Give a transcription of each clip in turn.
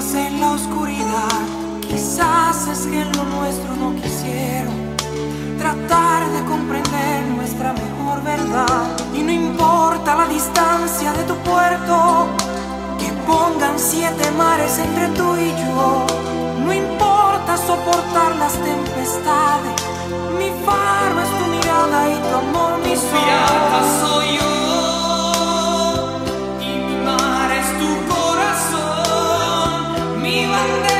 en la oscuridad. Quizás es que en lo nuestro no quisieron tratar de comprender nuestra mejor verdad. Y no importa la distancia de tu puerto, que pongan siete mares entre tú y yo. No importa soportar las tempestades, mi faro es tu mirada y tu amor mi sol. soy yo. Para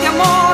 Eternamente amor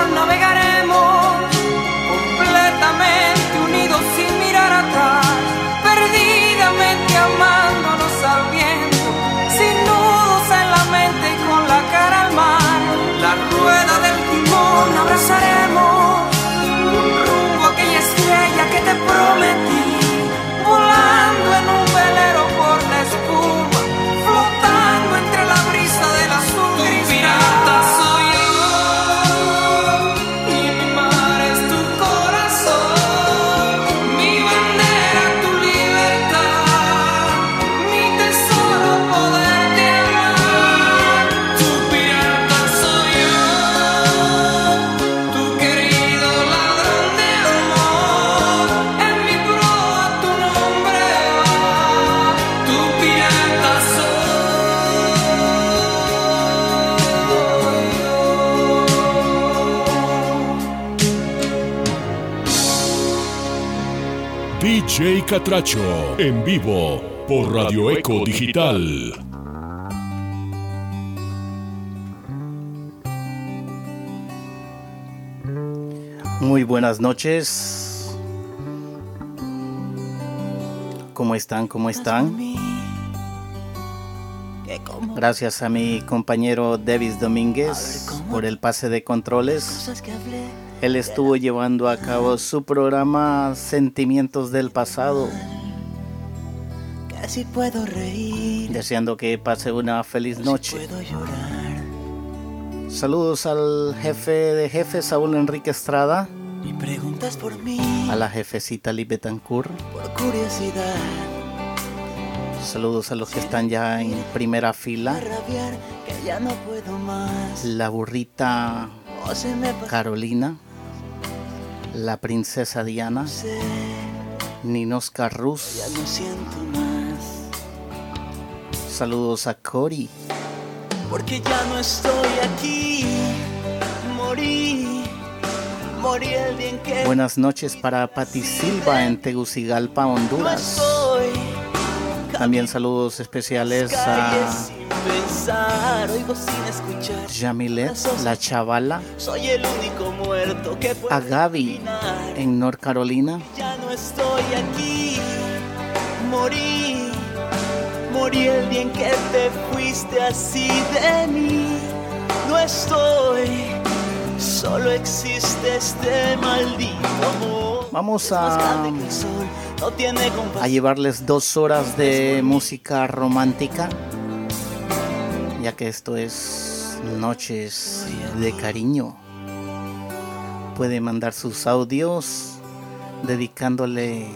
Catracho en vivo por Radio Eco Digital. Muy buenas noches. ¿Cómo están? ¿Cómo están? Gracias a mi compañero Davis Domínguez por el pase de controles. Él estuvo llevando a cabo su programa Sentimientos del Pasado, Casi puedo reír, deseando que pase una feliz noche. Saludos al jefe de jefes, Saúl Enrique Estrada, Y preguntas por mí, a la jefecita Lee Betancourt. por curiosidad, Saludos a los que están ya en primera fila. La burrita O se me Carolina, la princesa Diana, pasé, Ninos ya Carrus. no siento más. Saludos a Cory. Porque ya no estoy aquí, morí, morí el día en que Buenas noches para Patti Silva en Tegucigalpa, no Honduras. estoy. También saludos especiales a. Jamilet, la chavala, Soy el único muerto que a Gaby en North Carolina. Ya no estoy aquí, morí, morí el día en que te fuiste así de mí. No estoy, solo existe este maldito amor. Vamos a- A llevarles dos horas de música romántica, ya que esto es Noches de Cariño. Puede mandar sus audios dedicándole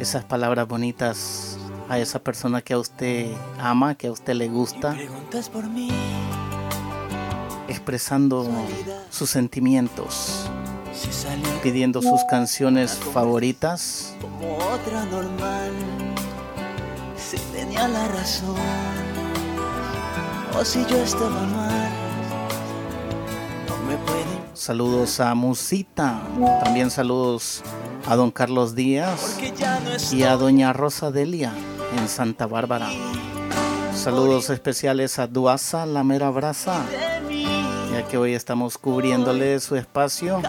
esas palabras bonitas a esa persona que a usted ama, que a usted le gusta, expresando sus sentimientos, pidiendo sus canciones favoritas. como otra normal, si tenía la razón, o si yo estaba mal, no me pueden Saludos a Musita, también saludos a don Carlos Díaz y a doña Rosa Delia en Santa Bárbara. Saludos especiales a Duasa, la mera brasa, que hoy estamos cubriéndole su espacio.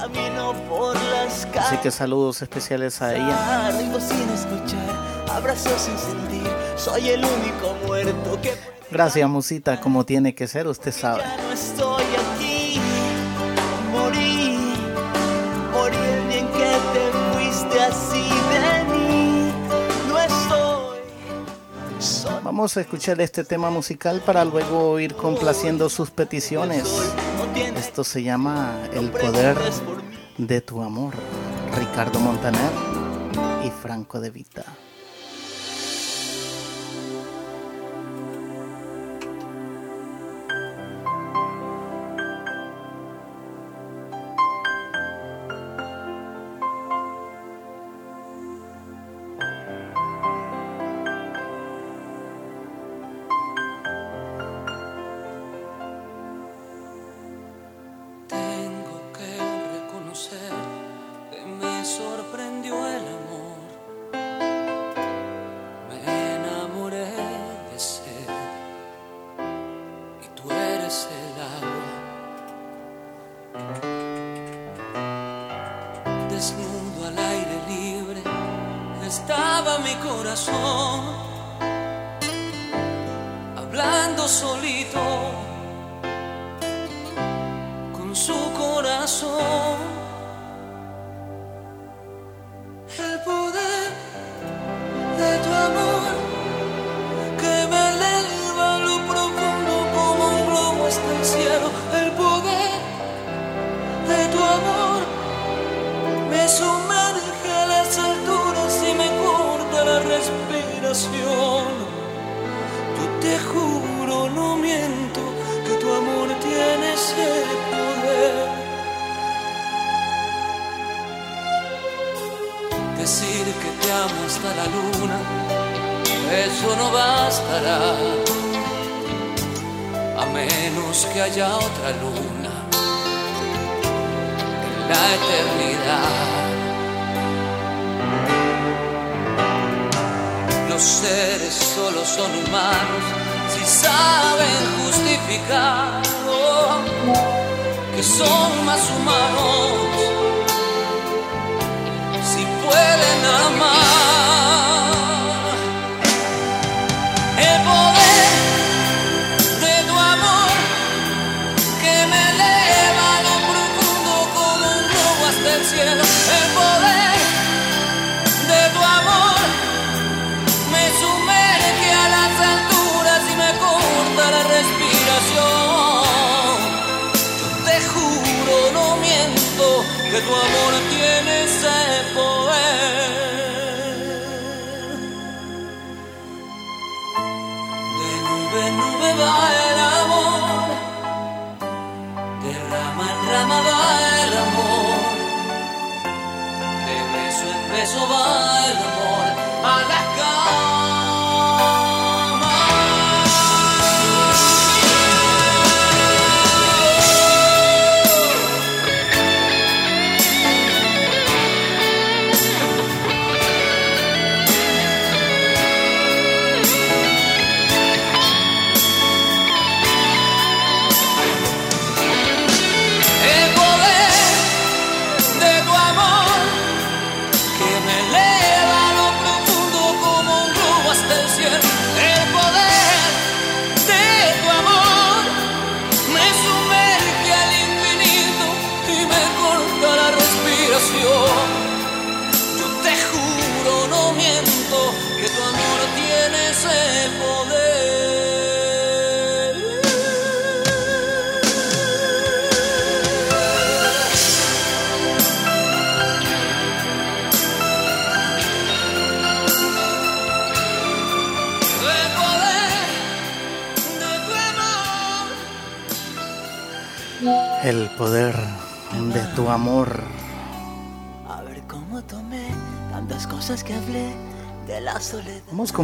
Así que saludos especiales a ella. Gracias, musita, como tiene que ser, usted sabe. Vamos a escuchar este tema musical para luego ir complaciendo sus peticiones. Esto se llama El poder de tu amor. Ricardo Montaner y Franco de Vita.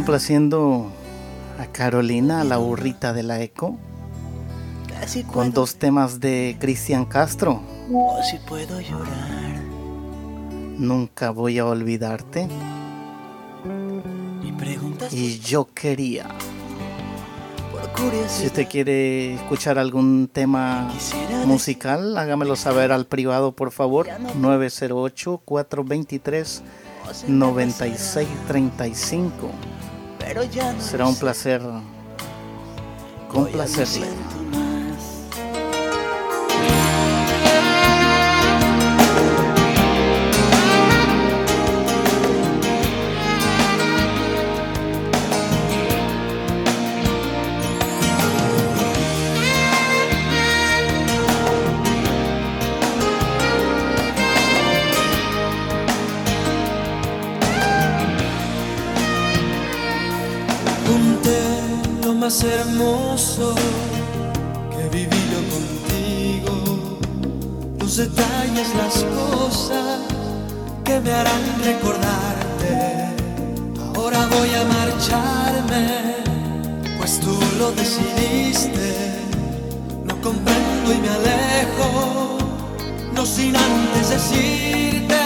Complaciendo a Carolina, la burrita de la eco. Con dos temas de Cristian Castro. O si puedo llorar Nunca voy a olvidarte. Y yo quería. Si usted quiere escuchar algún tema musical, hágamelo saber al privado, por favor. 908-423-9635. Será un placer complacerle. Más hermoso que viví yo contigo. Los detalles, las cosas que me harán recordarte. Ahora voy a marcharme, pues tú lo decidiste. No comprendo y me alejo, no sin antes decirte.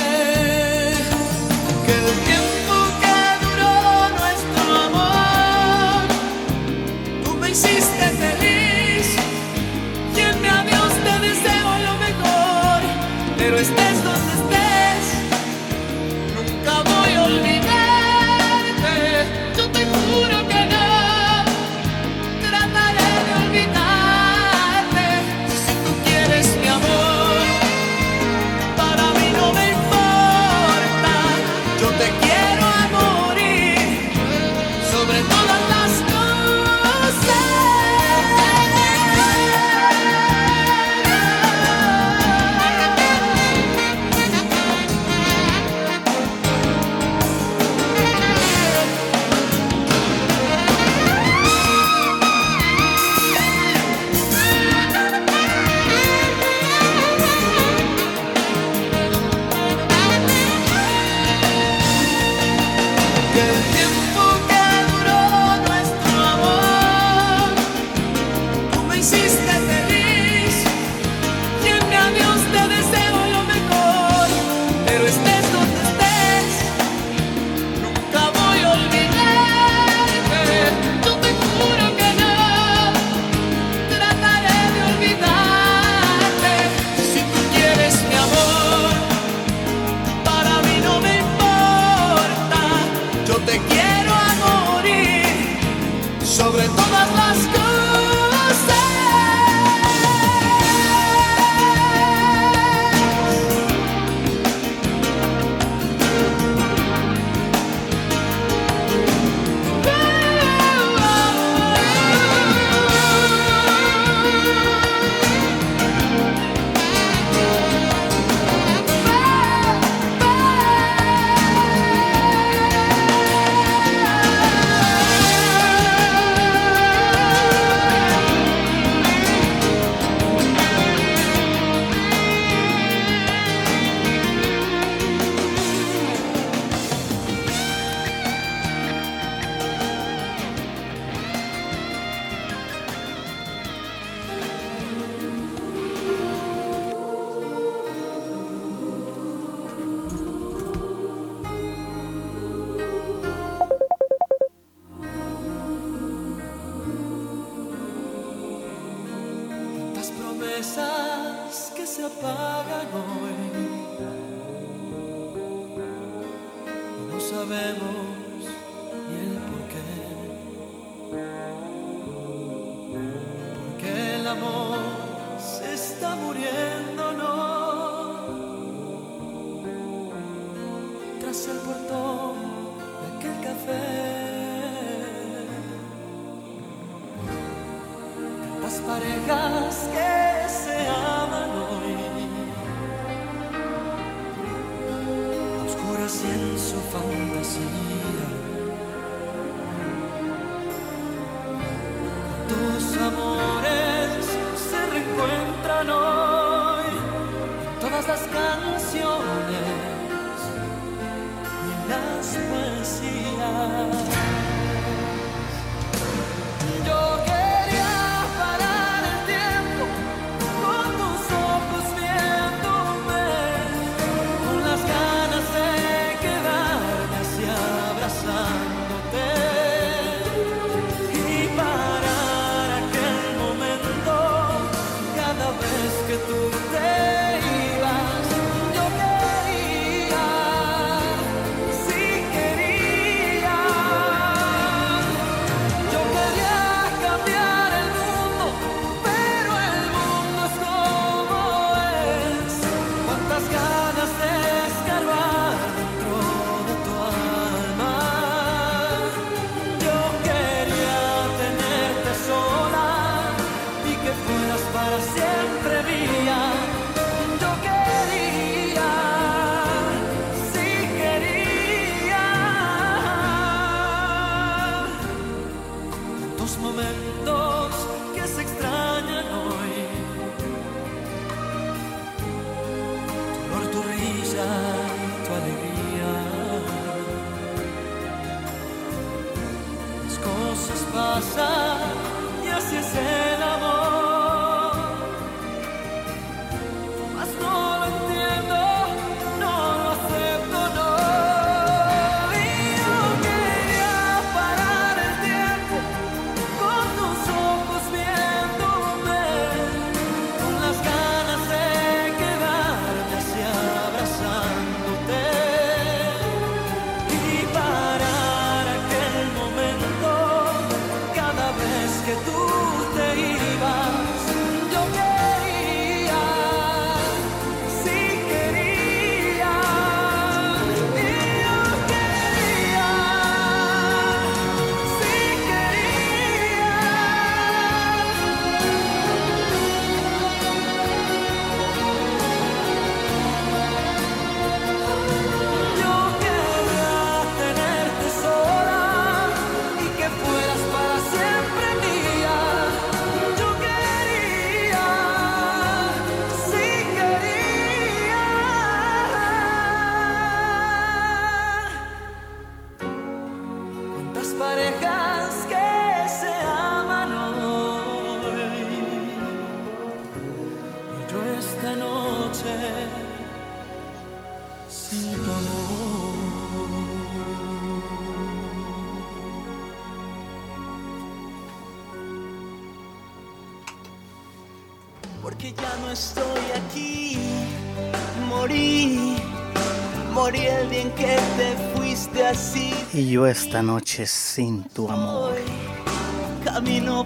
y yo esta noche sin tu amor.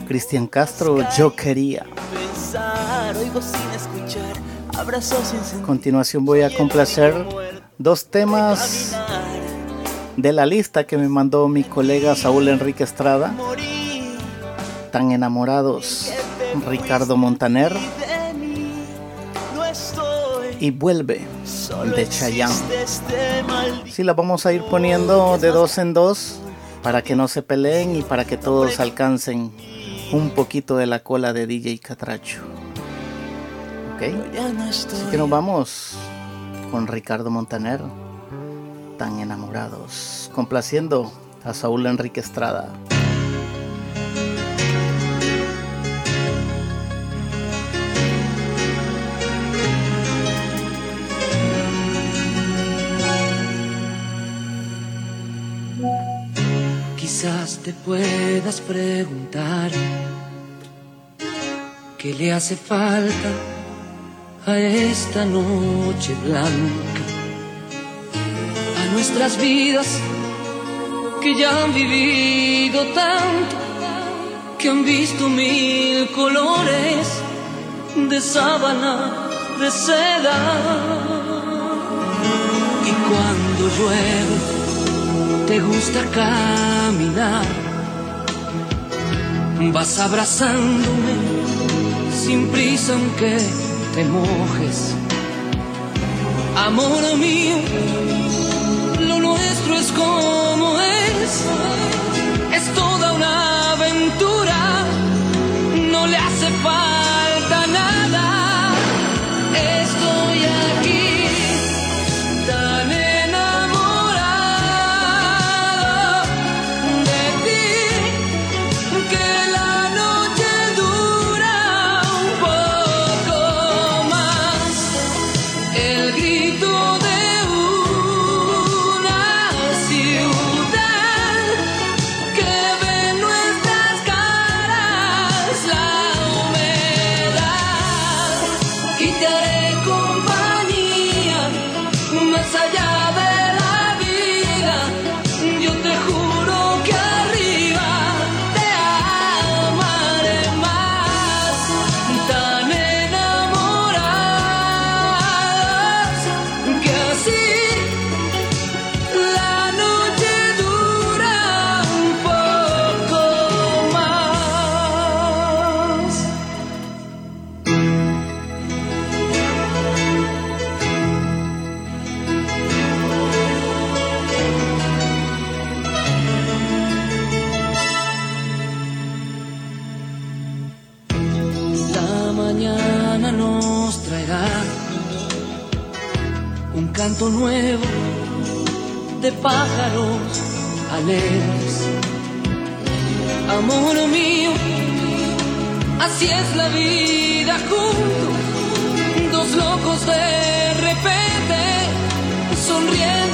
Cristian Castro, yo quería. Continuación voy a complacer dos temas de la lista que me mandó mi colega Saúl Enrique Estrada. Tan enamorados, Ricardo Montaner. Y vuelve de Chayanne. Sí, las vamos a ir poniendo de dos en dos para que no se peleen y para que todos alcancen un poquito de la cola de DJ Catracho. ¿Ok? Así que nos vamos con Ricardo Montaner, tan enamorados, complaciendo a Saúl Enrique Estrada. Quizás te puedas preguntar qué le hace falta a esta noche blanca, a nuestras vidas que ya han vivido tanto, que han visto mil colores de sábana, de seda. Y cuando llueve, te gusta caminar, vas abrazándome sin prisa aunque te mojes. Amor mío, lo nuestro es como es, es toda una aventura, no le hace falta canto nuevo de pájaros alegres. Amor mío, así es la vida juntos, dos locos de repente sonriendo.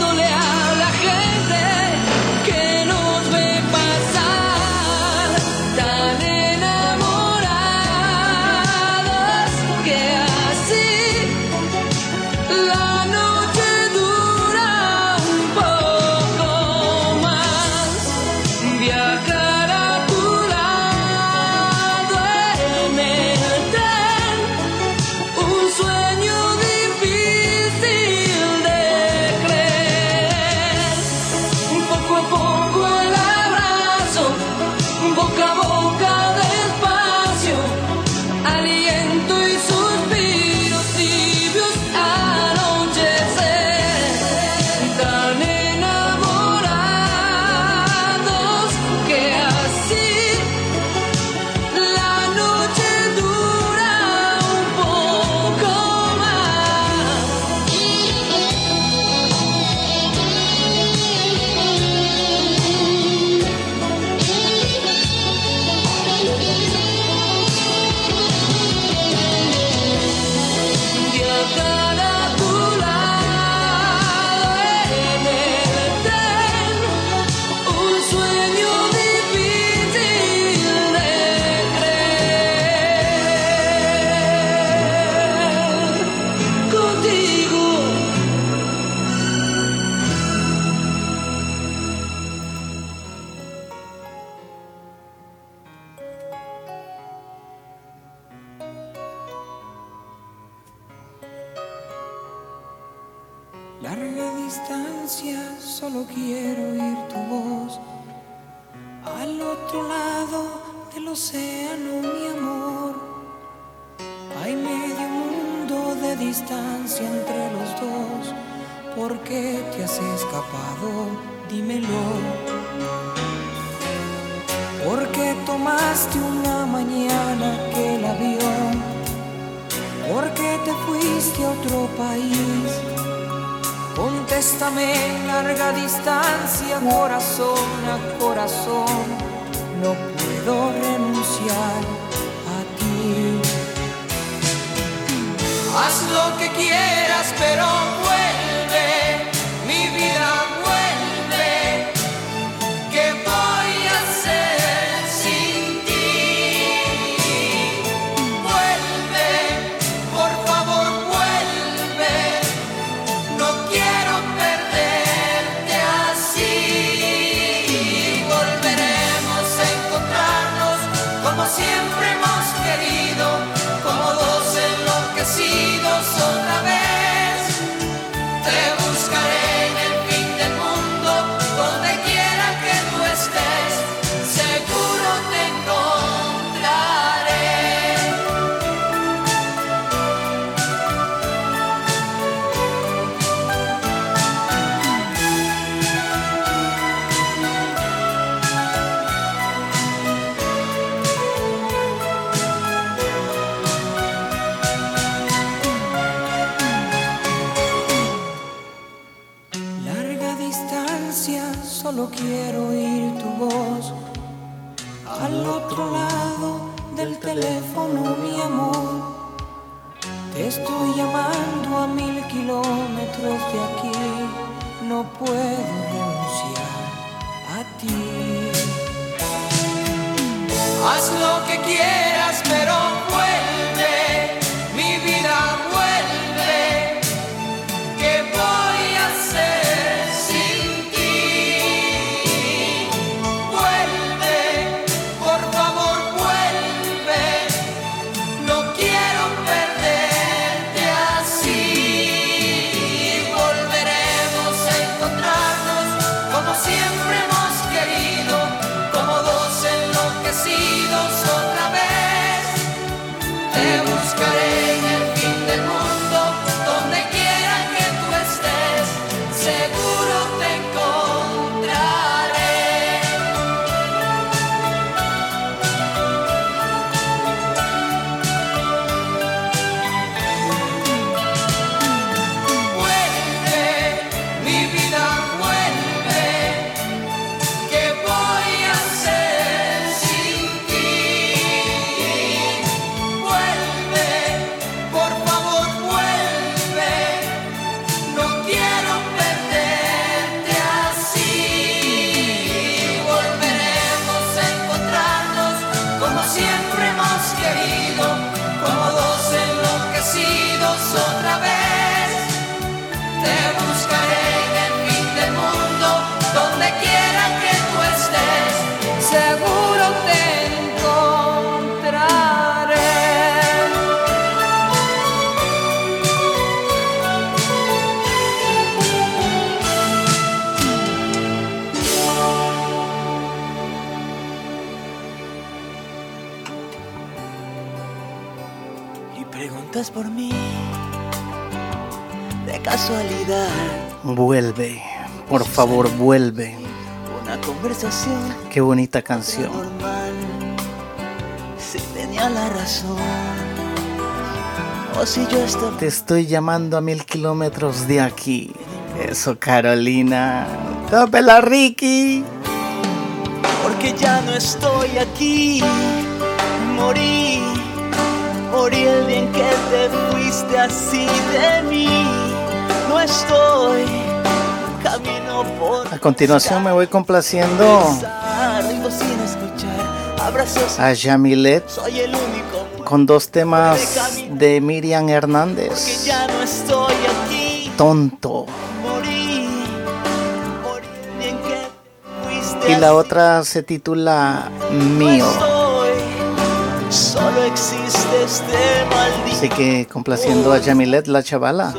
Qué bonita canción. Te estoy llamando a mil kilómetros de aquí. Eso, Carolina. ¡Tópela, Ricky! Porque ya no estoy aquí. Morí. Morí el día en que te fuiste así de mí. No estoy a continuación me voy complaciendo a Yamilet con dos temas de Miriam Hernández. Tonto. Y la otra se titula Mío. Así que complaciendo a Yamilet, la chavala.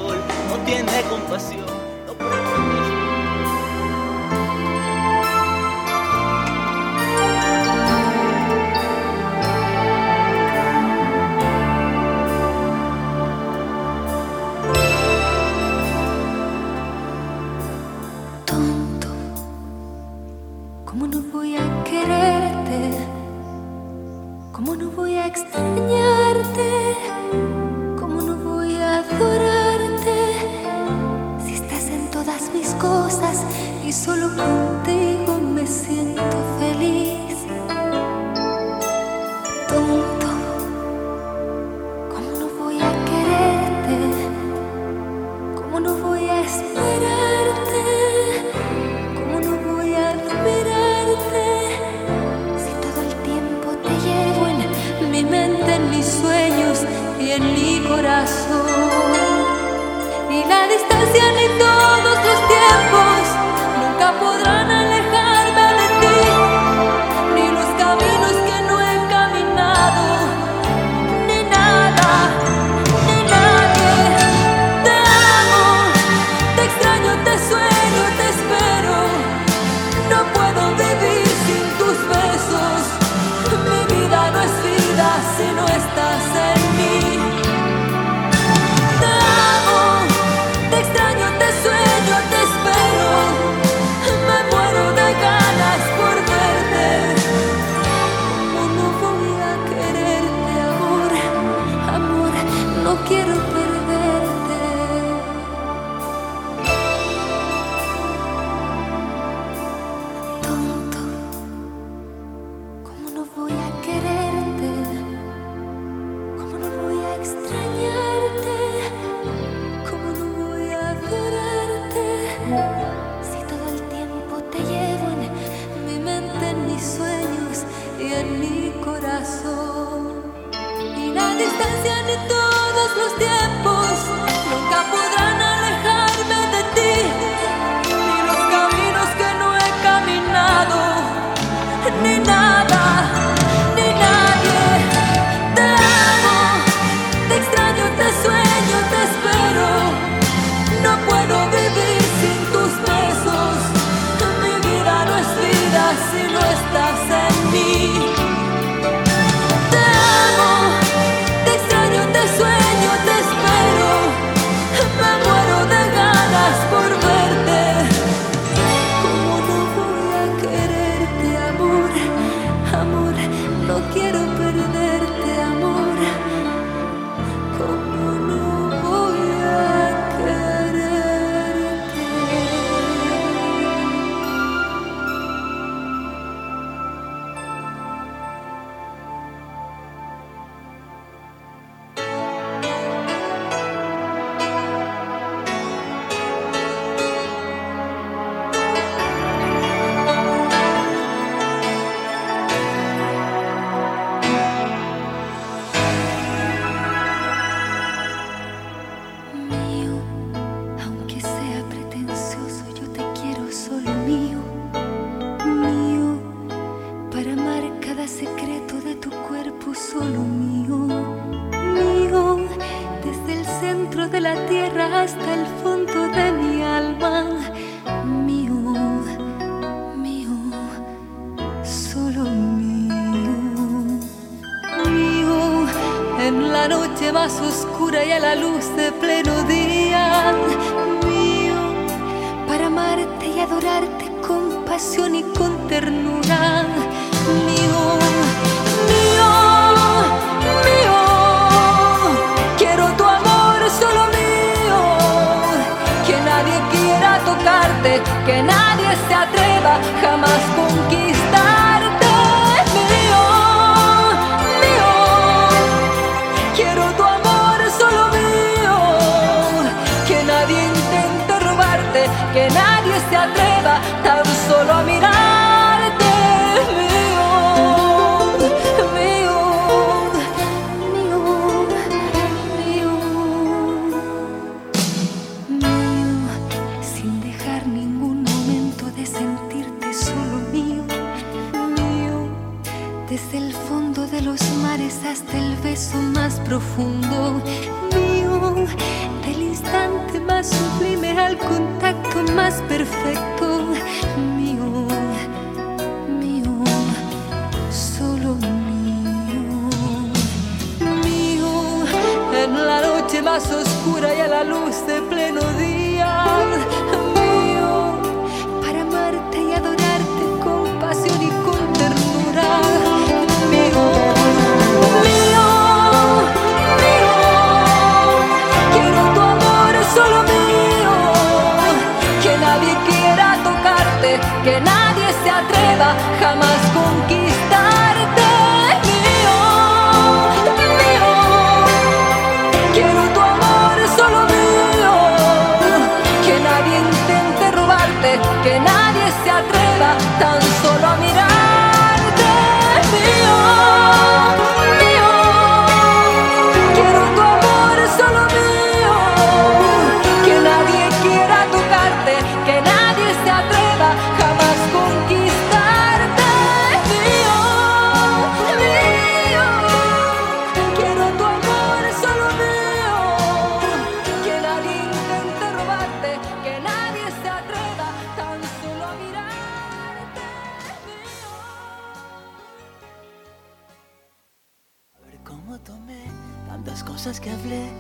que hablé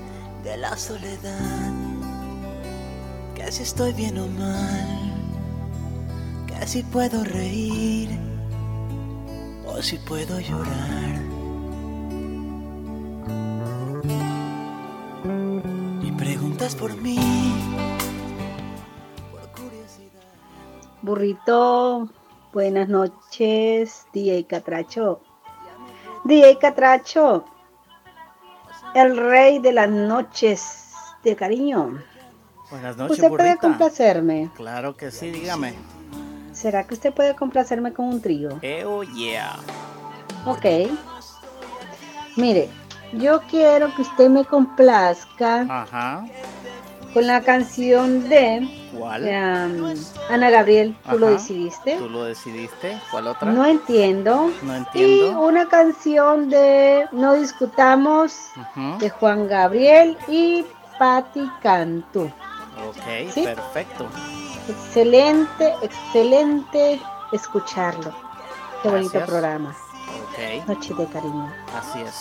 de la soledad, que si estoy bien o mal, que si puedo reír o si puedo llorar. Y preguntas por mí. Por curiosidad. Burrito, buenas noches, DJ Catracho. DJ Catracho, el rey de las noches de cariño. Buenas noches, ¿Usted puede complacerme? Claro que sí, dígame. ¿Será que usted puede complacerme con un trío? Oh, yeah. Ok. Mire, yo quiero que usted me complazca con la canción de ¿Cuál? um, Ana Gabriel. ¿Tú lo Ajá. decidiste? ¿Tú lo decidiste? ¿Cuál otra? No entiendo. No Y entiendo. una canción de No Discutamos Ujú. de Juan Gabriel y Patti Cantú. Ok, ¿Sí? perfecto. Excelente, excelente escucharlo. Qué bonito Gracias. programa. Ok, Noche de cariño. así es.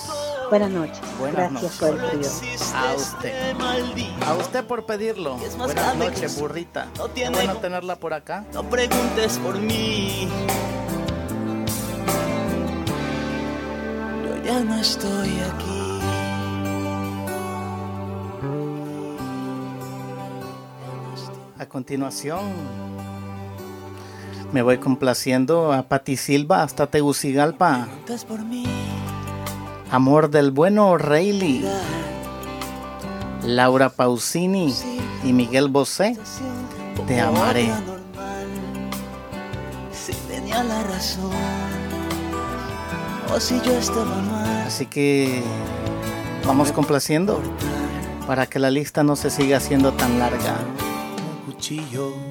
Buenas noches. Buenas Gracias noches. por el trío. A usted. A usted por pedirlo. Es más Buenas noches, burrita. No tiene bueno tenerla por acá. No preguntes por mí. Yo ya no estoy aquí. A continuación, me voy complaciendo a Pati Silva hasta Tegucigalpa. Amor del bueno Rayleigh, Laura Pausini y Miguel Bosé. Te amaré. Si tenía la razón. O si yo estaba mal. Así que vamos complaciendo para que la lista no se siga haciendo tan larga. Un cuchillo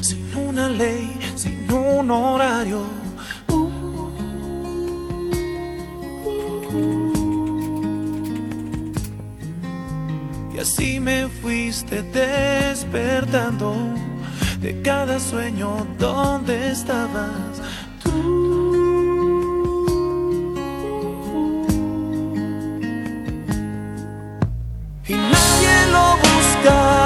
sin una ley, sin un horario. Y así me fuiste despertando de cada sueño donde estabas. Y nadie lo buscaba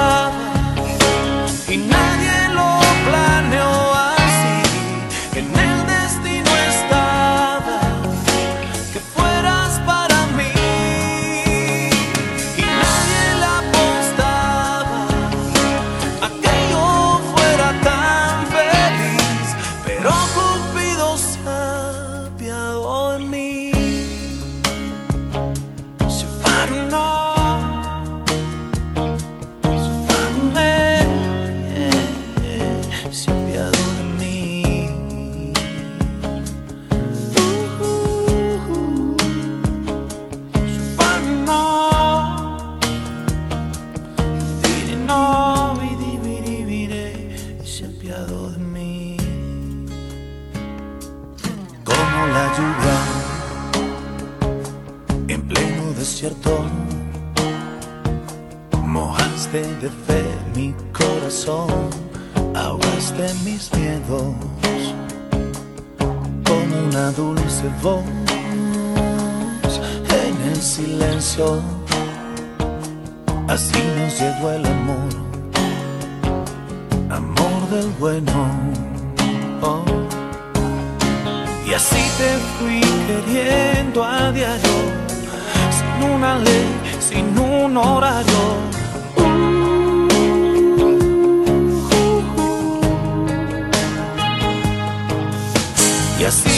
mojaste de fe mi corazón, ahogaste mis miedos con una dulce voz en el silencio. Así nos llegó el amor, amor del bueno. Y así te fui queriendo a diario, sin una ley, sin un horario.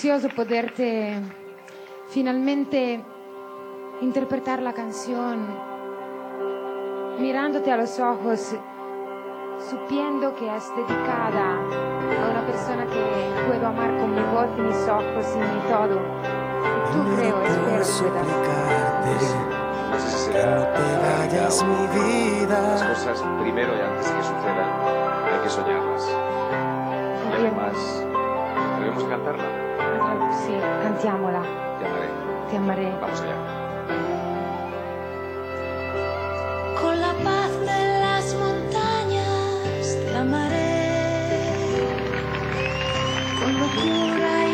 precioso poderte finalmente interpretar la canción mirándote a los ojos, supiendo que es dedicada a una persona que puedo amar con mi voz y mis ojos y mi todo. Y tú creo, espero que que no te vayas mi vida. Las cosas primero y antes que sucedan, hay que soñarlas. Y además, debemos cantarla. Sì, cantiamola. Ti amare. Ti amarei. Baciamo. Con la paz de las montañas te amaré. Con locura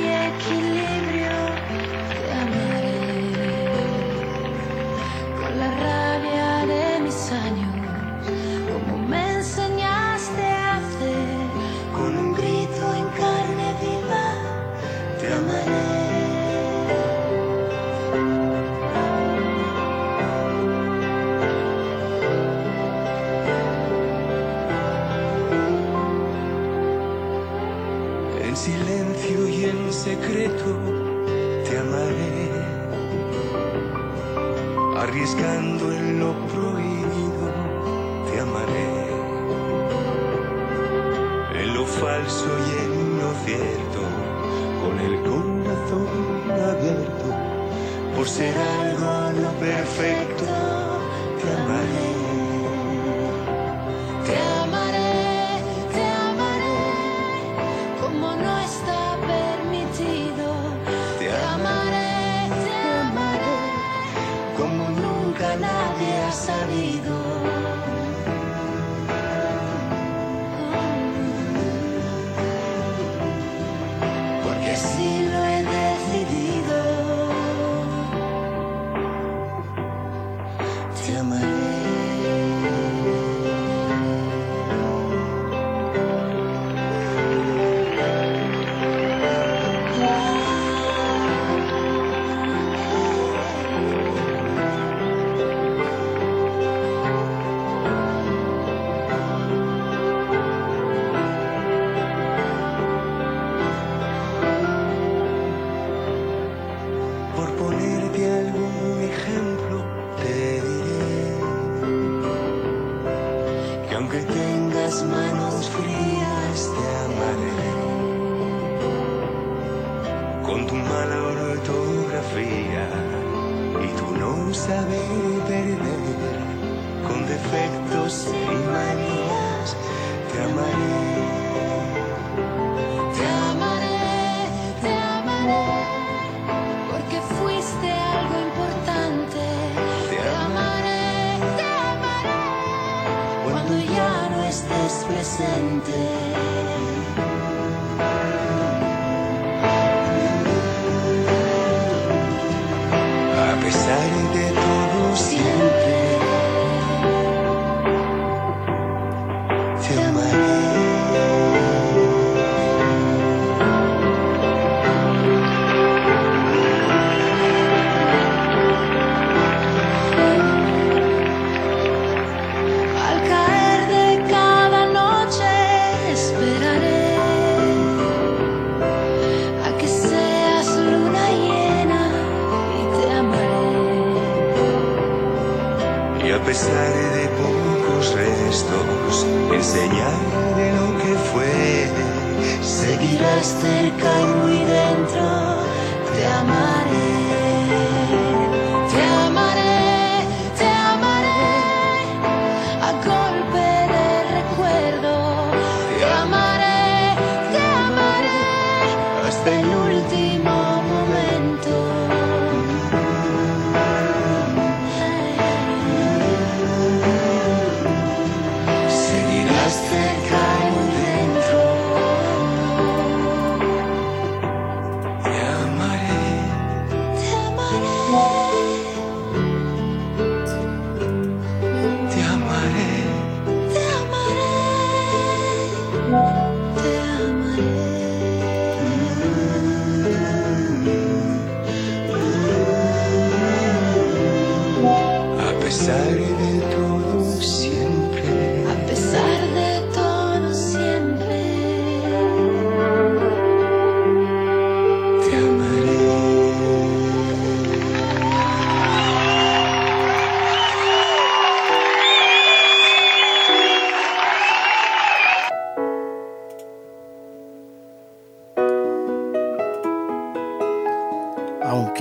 por ser algo no perfecto.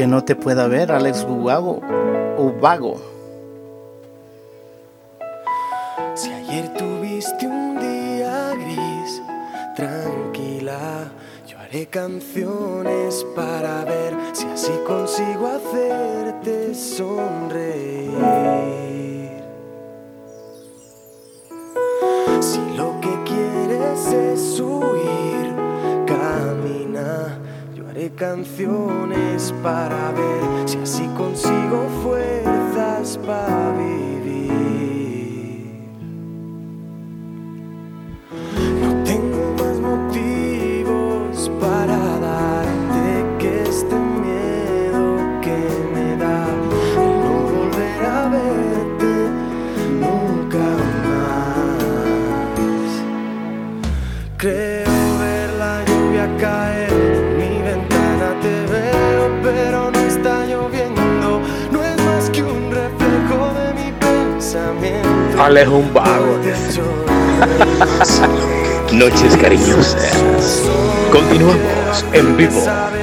Aunque no te pueda ver, Alex Bugago, Ubago. Si Continuamos en vivo.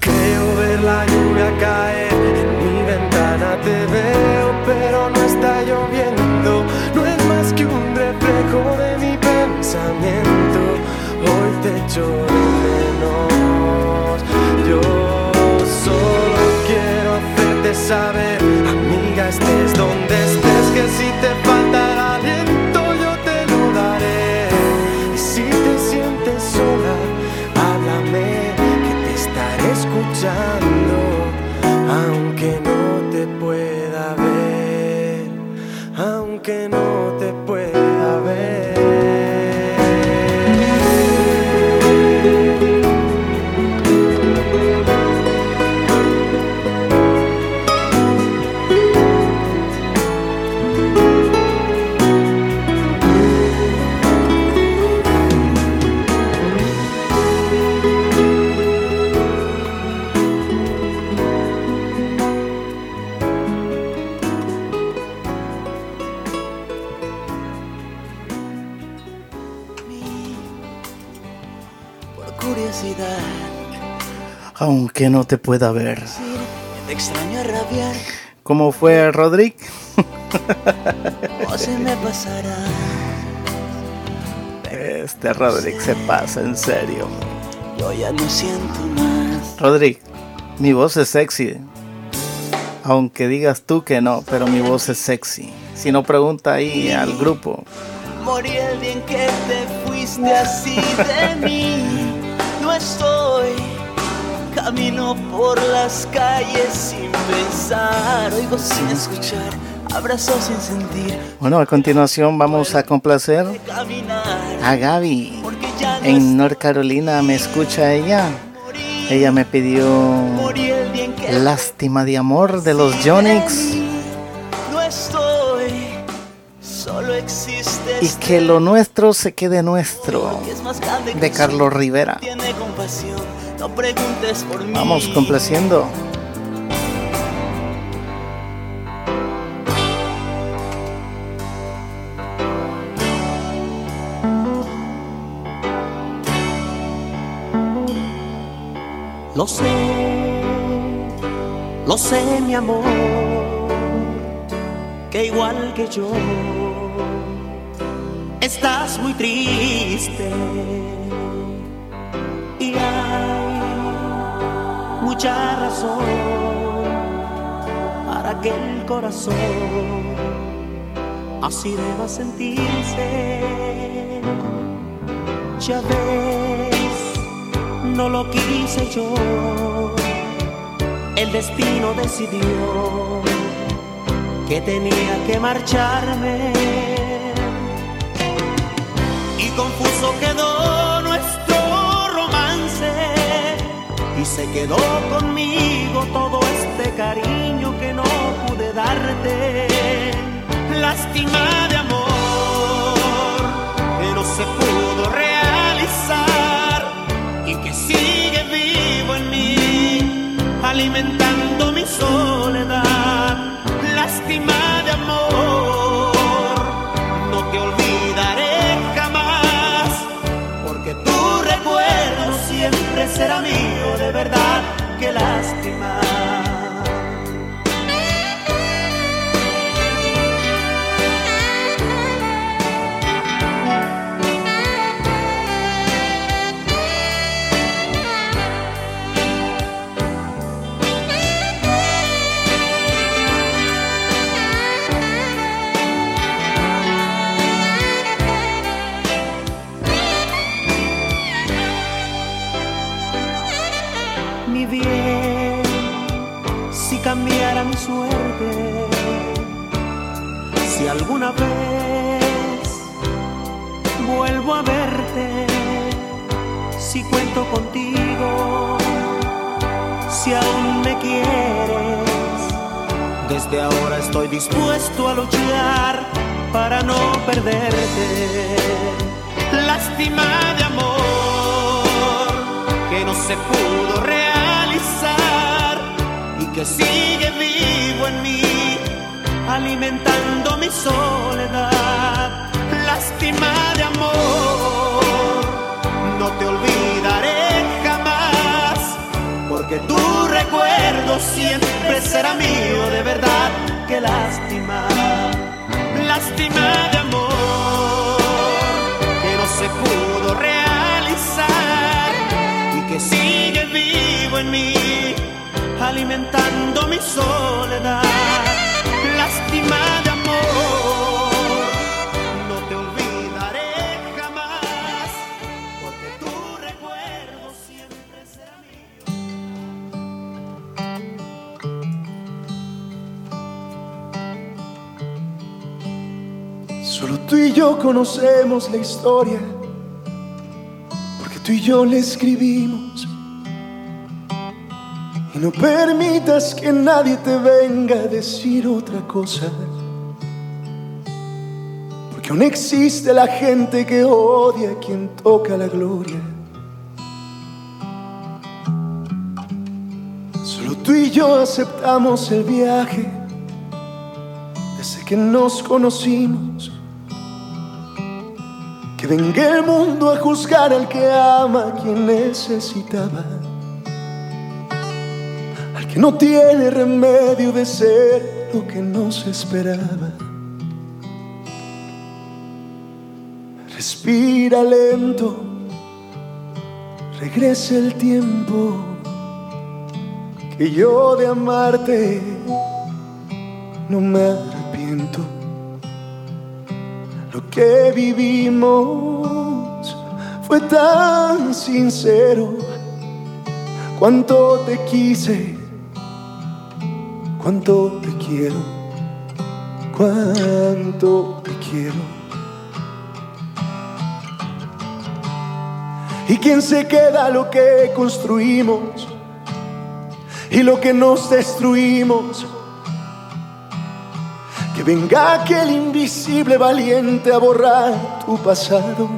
Creo ver la lluvia caer en mi ventana, te veo, pero no está lloviendo. No es más que un reflejo de mi pensamiento. Hoy te echo aunque no te pueda ver, aunque no Aunque no te pueda ver. te extraño a rabiar, ¿Cómo fue, Rodrick? o se me pasará. Este Rodrick se pasa, en serio. Yo ya no siento más. Rodrick, mi voz es sexy. Aunque digas tú que no, pero mi voz es sexy. Si no, pregunta ahí al grupo. Morí el día en que te fuiste así de mí. No estoy. Camino por las calles sin pensar. Oigo sin escuchar. Abrazo sin sentir. Bueno, a continuación vamos a complacer a Gaby. En North Carolina me escucha ella. Ella me pidió Lástima de amor de los Jonix no estoy. Solo existe y que lo nuestro se quede nuestro de Carlos Rivera. Tiene compasión, no preguntes por mí. Vamos complaciendo. Lo sé, lo sé mi amor, que igual que yo, estás muy triste mucha razón para que el corazón así deba sentirse. Ya ves, no lo quise yo, el destino decidió que tenía que marcharme y confuso quedó se quedó conmigo todo este cariño que no pude darte. Lástima de amor que no se pudo realizar y que sigue vivo en mí, alimentando mi soledad. Lástima de amor, será mío, de verdad, qué lástima. Alguna vez. Vuelvo a verte, si cuento contigo, si aún me quieres, desde ahora estoy dispuesto a luchar para no perderte. Lástima de amor que no se pudo realizar y que sigue vivo en mí, alimentando mi soledad. Lástima de amor, no te olvidaré jamás, porque tu recuerdo siempre será mío, de verdad, que lástima. Lástima de amor, que no se pudo realizar y que sigue vivo en mí, alimentando mi soledad. Lástima de amor, no te olvidaré jamás, porque tu recuerdo siempre será mío. Solo tú y yo conocemos la historia, porque tú y yo la escribimos. No permitas que nadie te venga a decir otra cosa, porque aún existe la gente que odia a quien toca la gloria. Solo tú y yo aceptamos el viaje desde que nos conocimos. Que venga el mundo a juzgar al que ama a quien necesitaba. Que no tiene remedio de ser lo que no se esperaba. Respira lento, regresa el tiempo que yo de amarte no me arrepiento. Lo que vivimos fue tan sincero. Cuánto te quise, cuánto te quiero, cuánto te quiero. ¿Y quién se queda lo que construimos y lo que nos destruimos? Que venga aquel invisible valiente a borrar tu pasado.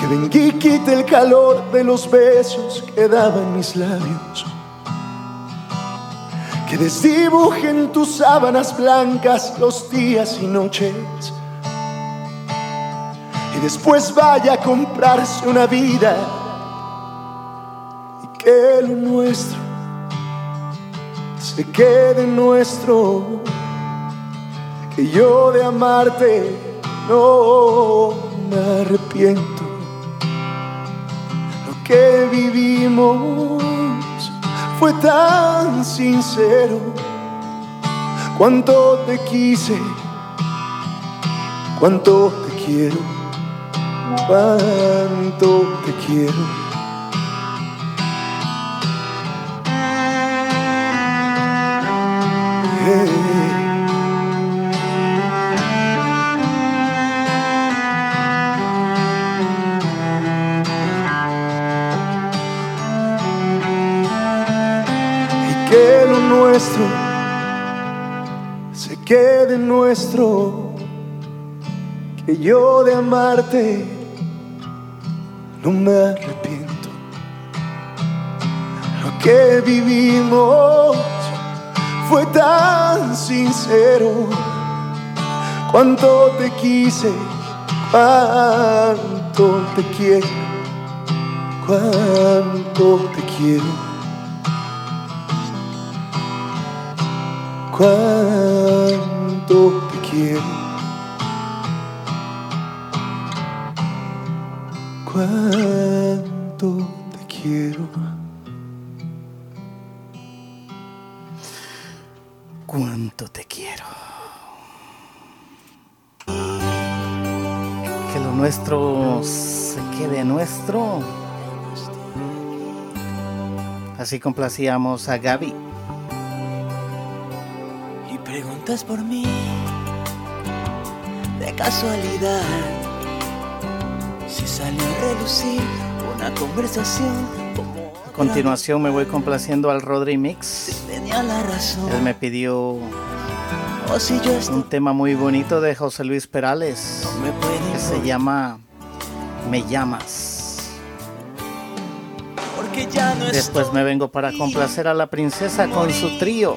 Que venga y quite el calor de los besos que daban mis labios que desdibujen tus sábanas blancas los días y noches. Y después vaya a comprarse una vida y que lo nuestro se quede nuestro. Que yo de amarte no me arrepiento. Lo que vivimos fue tan sincero, cuánto te quise, cuánto te quiero, cuánto te quiero. Que yo de amarte no me arrepiento. Lo que vivimos fue tan sincero. Cuánto te quise, cuánto te quiero, cuánto te quiero. Cuánto te quiero. Cuánto te quiero. Cuánto te quiero. Que lo nuestro se quede nuestro. Así complacíamos a Gaby. Y preguntas por mí de casualidad salió a relucir una conversación como A continuación me voy complaciendo al Rodri Mix. tenía la razón Él me pidió o si yo estoy un tema muy bonito de José Luis Perales que se llama Me llamas. porque ya no Después me vengo para complacer a la princesa con su trío.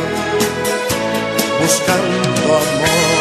buscando amor.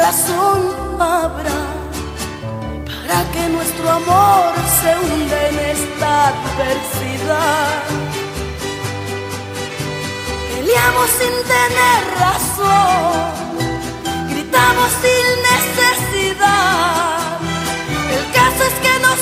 Razón habrá para que nuestro amor se hunde en esta adversidad. Peleamos sin tener razón, gritamos sin necesidad. El caso es que nos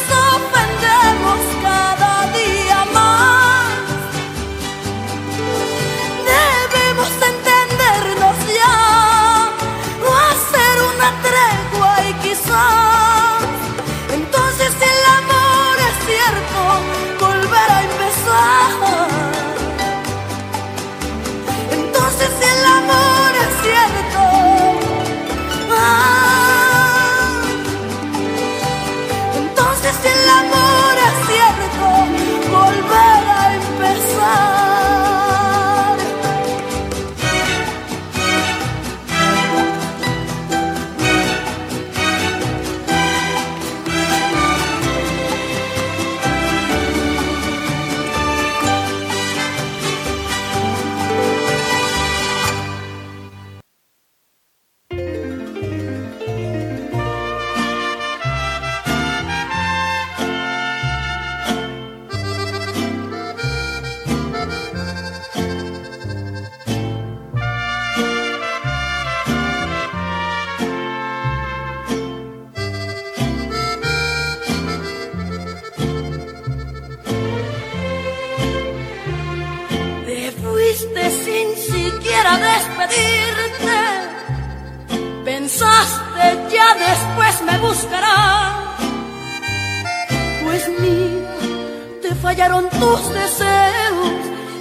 buscarás. Pues mira, te fallaron tus deseos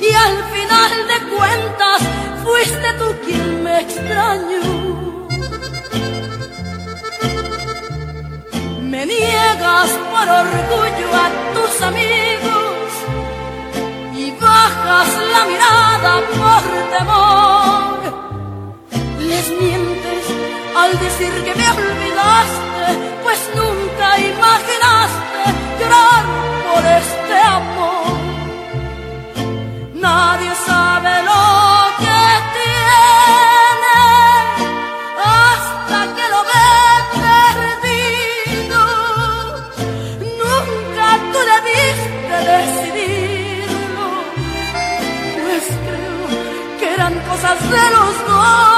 y al final de cuentas fuiste tú quien me extrañó. Me niegas por orgullo a tus amigos y bajas la mirada por temor. Les mientes al decir que me olvidaste, pues nunca imaginaste llorar por este amor. Nadie sabe lo que tiene hasta que lo ve perdido. Nunca tú debiste decidirlo, pues creo que eran cosas de los dos.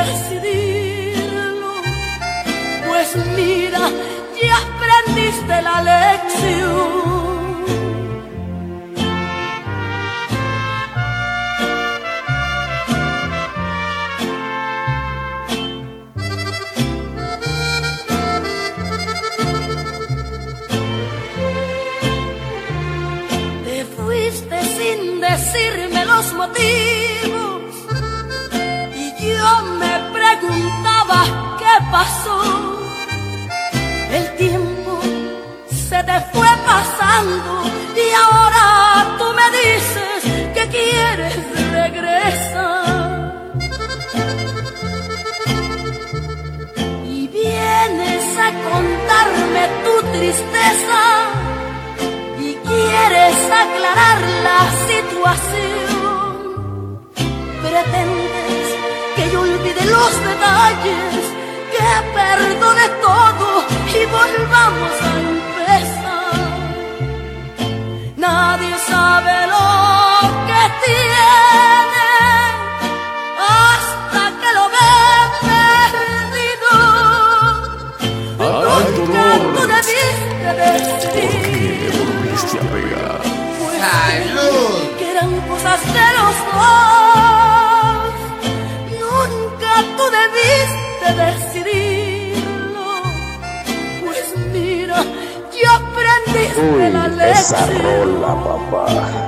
Decidirlo, pues mira, ya aprendiste la lección. Te fuiste sin decirme los motivos pasó. El tiempo se te fue pasando y ahora tú me dices que quieres regresar. Y vienes a contarme tu tristeza y quieres aclarar la situación. Pretendes que yo olvide los detalles, que perdone todo y volvamos a empezar. Nadie sabe lo que tiene hasta que lo ve perdido. Ay, Nunca dolor. tú debiste volviste a pegar. que eran cosas de los dos. Nunca tú debiste decidirlo. Pues mira, ya aprendiste la lección. rola, papá.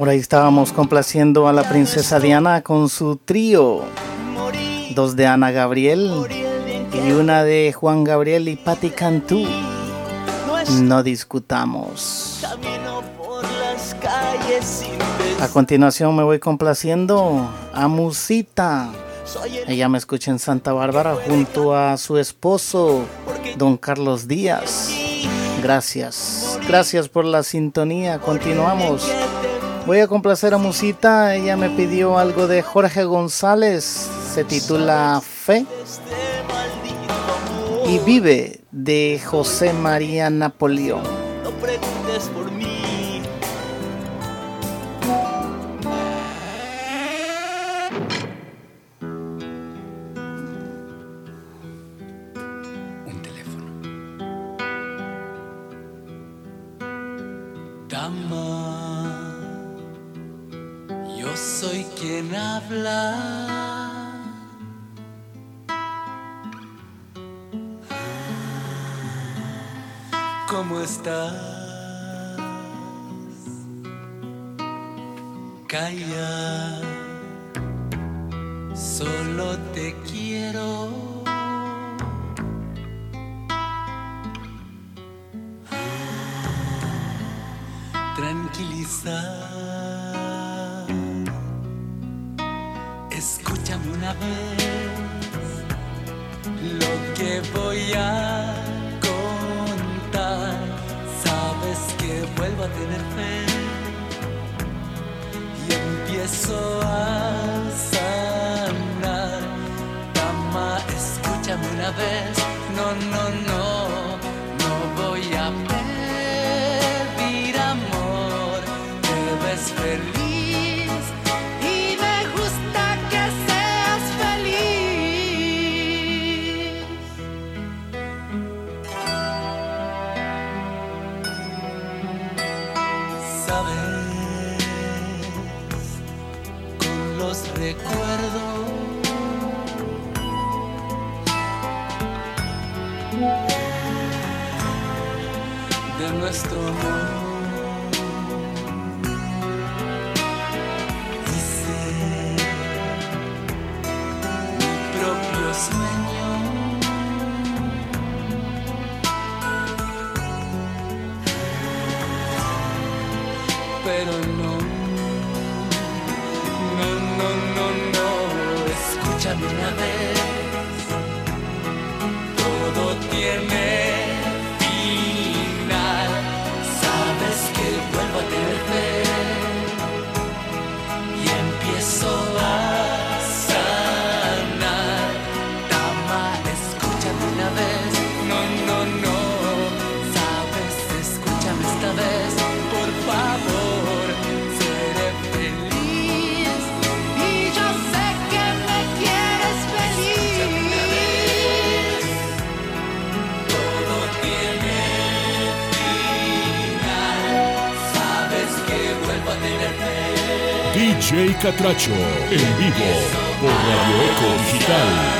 Por ahí estábamos complaciendo a la princesa Diana con su trío. Dos de Ana Gabriel y una de Juan Gabriel y Patti Cantú. No discutamos. A continuación me voy complaciendo a Musita. Ella me escucha en Santa Bárbara junto a su esposo, don Carlos Díaz. Gracias, gracias por la sintonía. Continuamos. Voy a complacer a Musita. Ella me pidió algo de Jorge González. Se titula Fe. Y vive de José María Napoleón. ¿Cómo estás? Calla, solo te quiero. tranquilizar. Escúchame una vez lo que voy a tener fe y empiezo a sanar. Dama, escúchame una vez. No, no, DJ Catracho en vivo por Radio Eco Digital.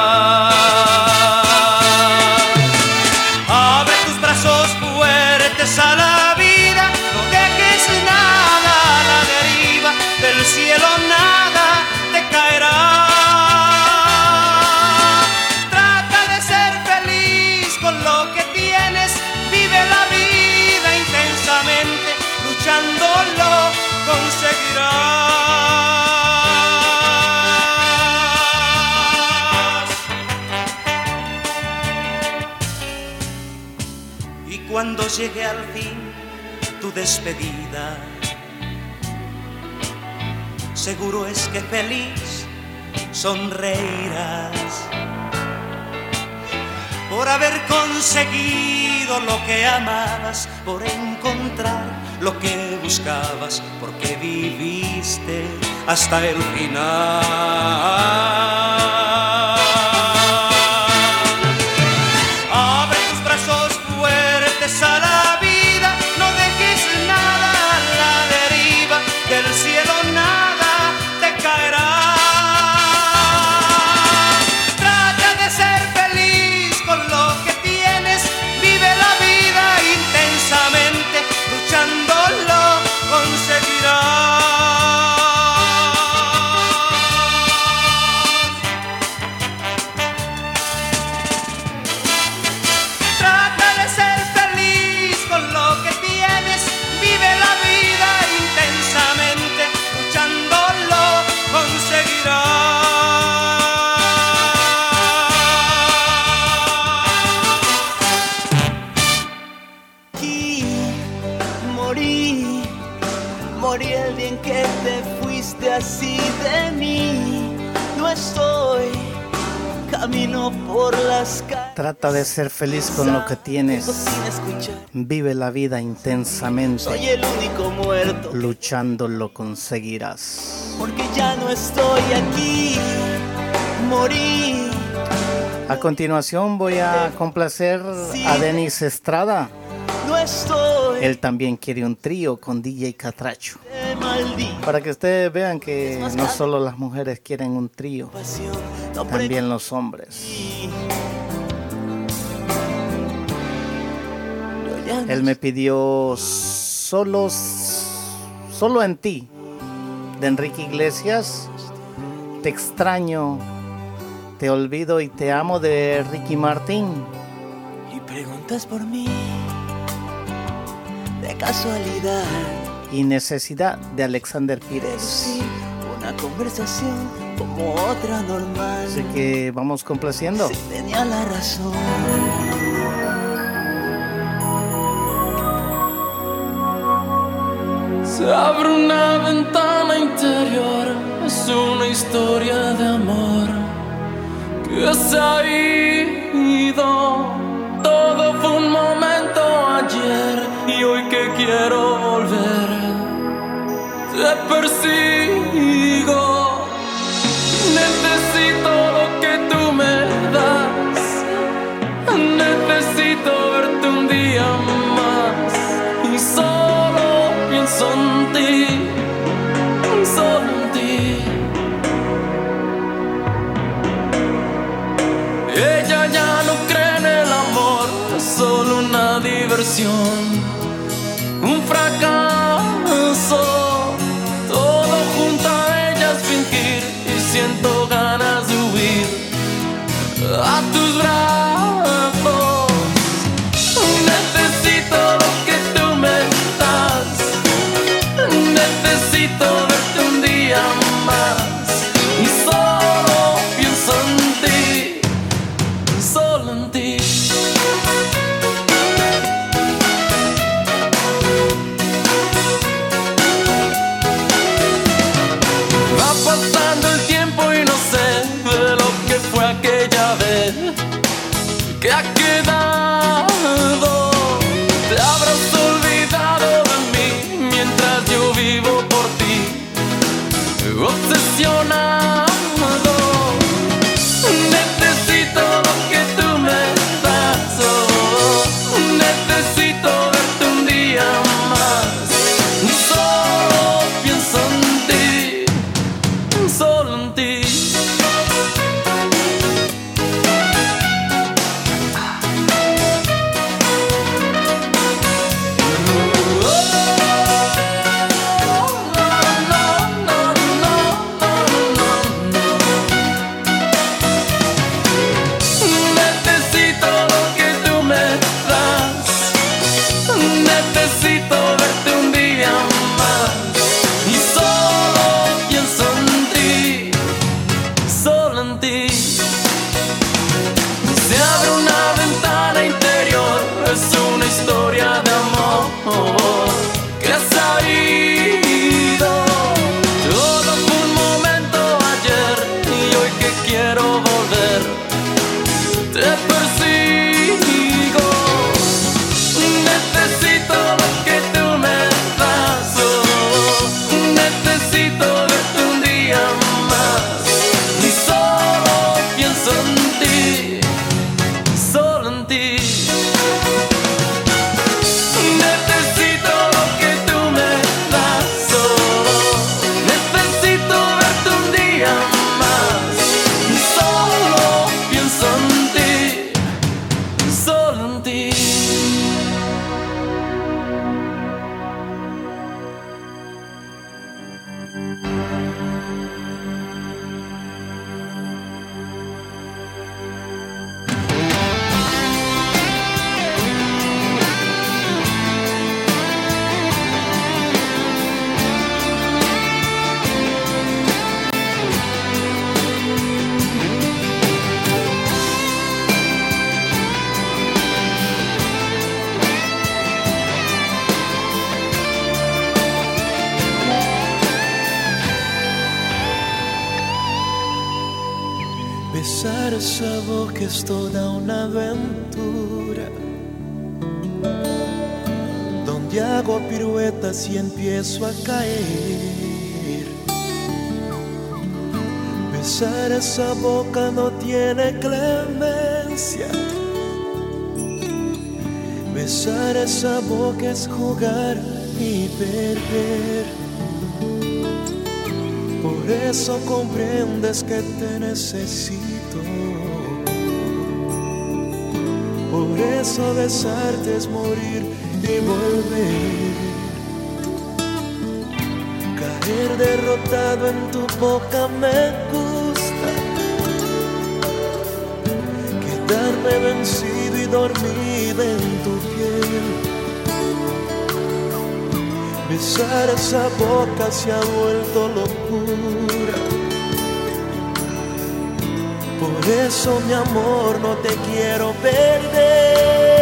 Despedida, seguro es que feliz sonreirás por haber conseguido lo que amabas, por encontrar lo que buscabas, porque viviste hasta el final. Trata de ser feliz con lo que tienes. Vive la vida intensamente. Soy el único muerto, Luchando lo conseguirás. porque ya no estoy aquí. Morí, A continuación voy a complacer a Denis Estrada. no estoy. Él también quiere un trío con DJ Catracho. Para que ustedes vean que no solo las mujeres quieren un trío, también los hombres. Él me pidió solo, solo en ti, de Enrique Iglesias. Te extraño, te olvido y te amo de Ricky Martín. Y preguntas por mí, de casualidad. Y necesidad de Alexander Pires. Una conversación como otra normal. Así que vamos complaciendo. Sí, tenía la razón. Se abre una ventana interior, es una historia de amor que se ha ido. Todo fue un momento ayer y hoy que quiero volver, te persigo. Necesito lo que tú me das, necesito verte un día más y solo pienso en ti, solo ti. Ella ya no cree en el amor, es solo una diversión, un fracaso. Todo junto a ella es fingir y siento ganas de huir a tus es morir y volver. Caer derrotado en tu boca me gusta. Quedarme vencido y dormido en tu piel. Besar esa boca se ha vuelto locura. Por eso mi amor no te quiero perder.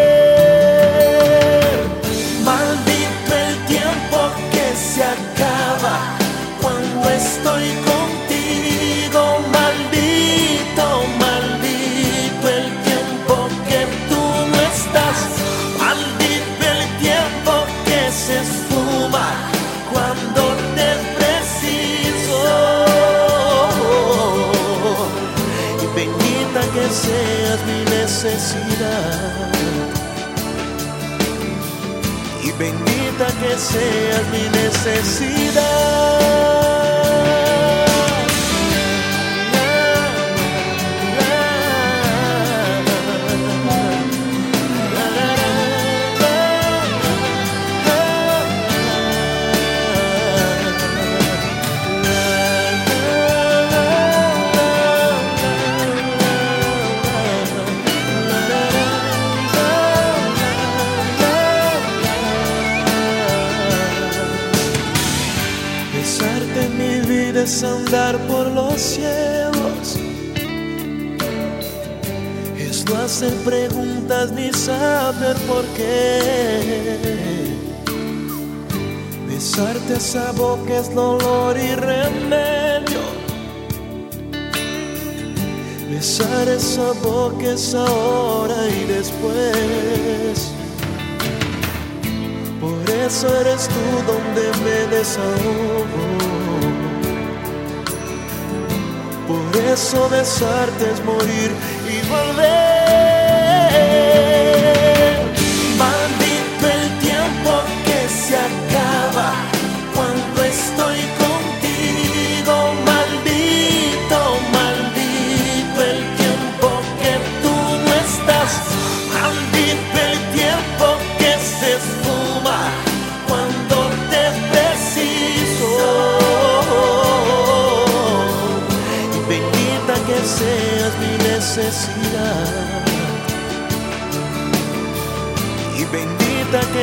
Por eso besarte es morir y volver.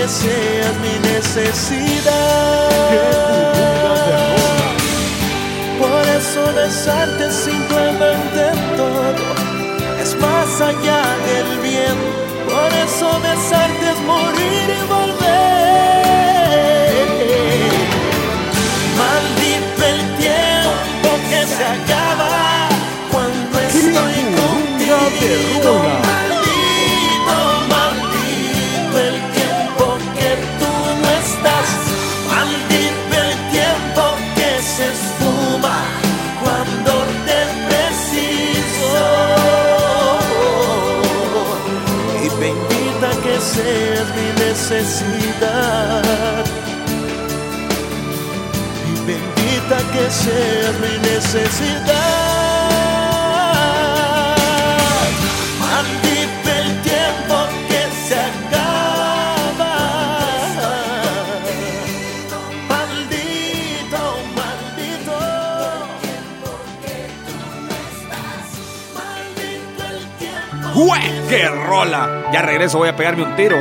que seas mi necesidad. Por eso besarte simplemente todo es más allá del bien. Por eso besarte es morir y volver. Maldito el tiempo que se acaba cuando estoy contigo. sacias mi necesidad. Y bendita que seas mi necesidad. Maldito el tiempo que se acaba. Maldito, maldito. Maldito el tiempo. ¡Qué rola! Ya regreso, voy a pegarme un tiro.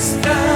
It's time.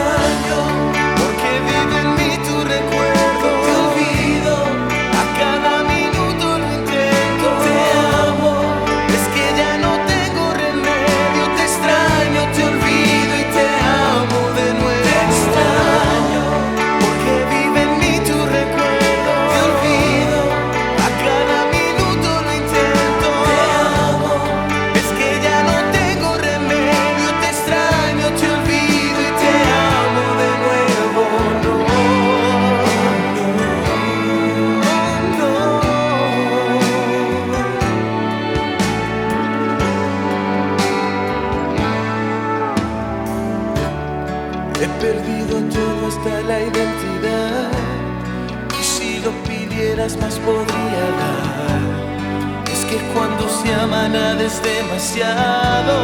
ama nada es demasiado.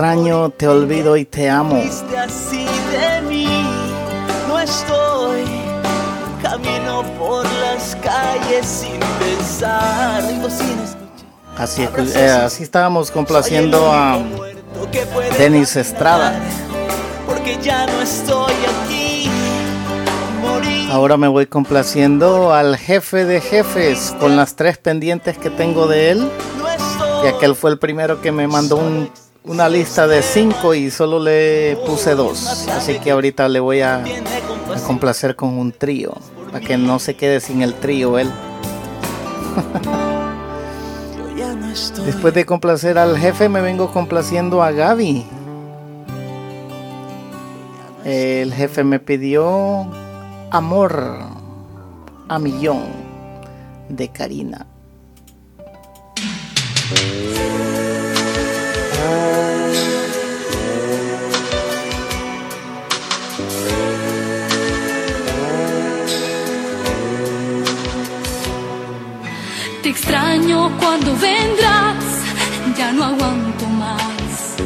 Extraño, te olvido y te amo. así de mí. No estoy, camino por las calles sin pensar. Digo sin escuchar Así, eh, así estábamos complaciendo a Denis Estrada. porque ya no estoy aquí. Morí. Ahora me voy complaciendo al jefe de jefes con las tres pendientes que tengo de él. Ya que él fue el primero que me mandó un- una lista de cinco y solo le puse dos. Así que ahorita le voy a, complacer con un trío. Para que no se quede sin el trío él. Después de complacer al jefe me vengo complaciendo a Gaby. El jefe me pidió amor a millón de Karina. Te extraño cuando vendrás, ya no aguanto más.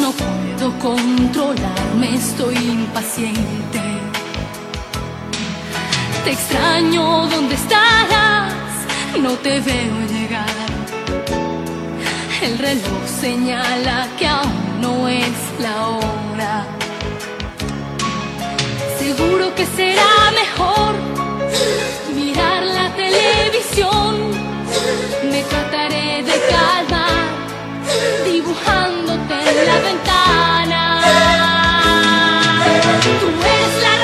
No puedo controlarme, estoy impaciente. Te extraño, ¿dónde estarás? No te veo llegar. El reloj señala que aún no es la hora. Seguro que será mejor mirar la televisión. Me trataré de calmar, dibujándote en la ventana. Tú eres la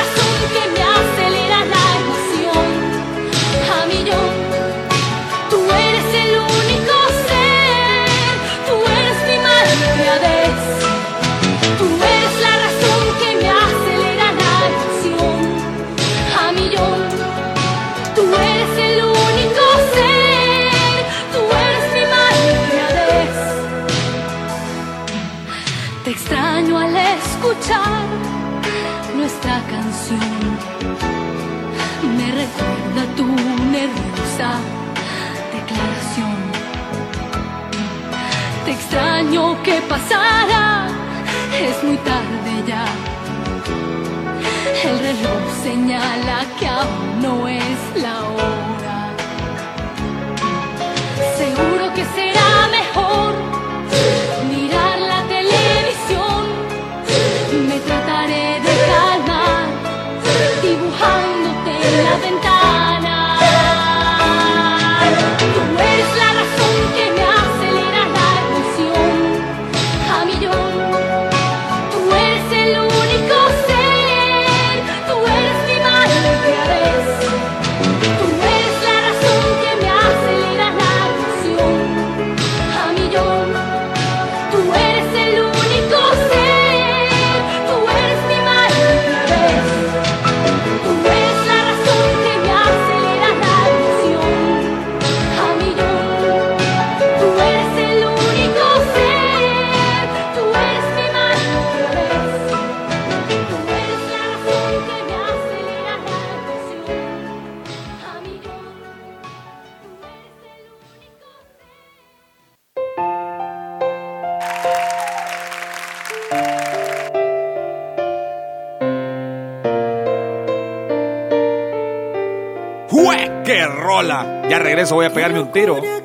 muy tarde ya. El reloj señala que aún no es la hora. Seguro que será mejor regreso, voy a pegarme un tiro.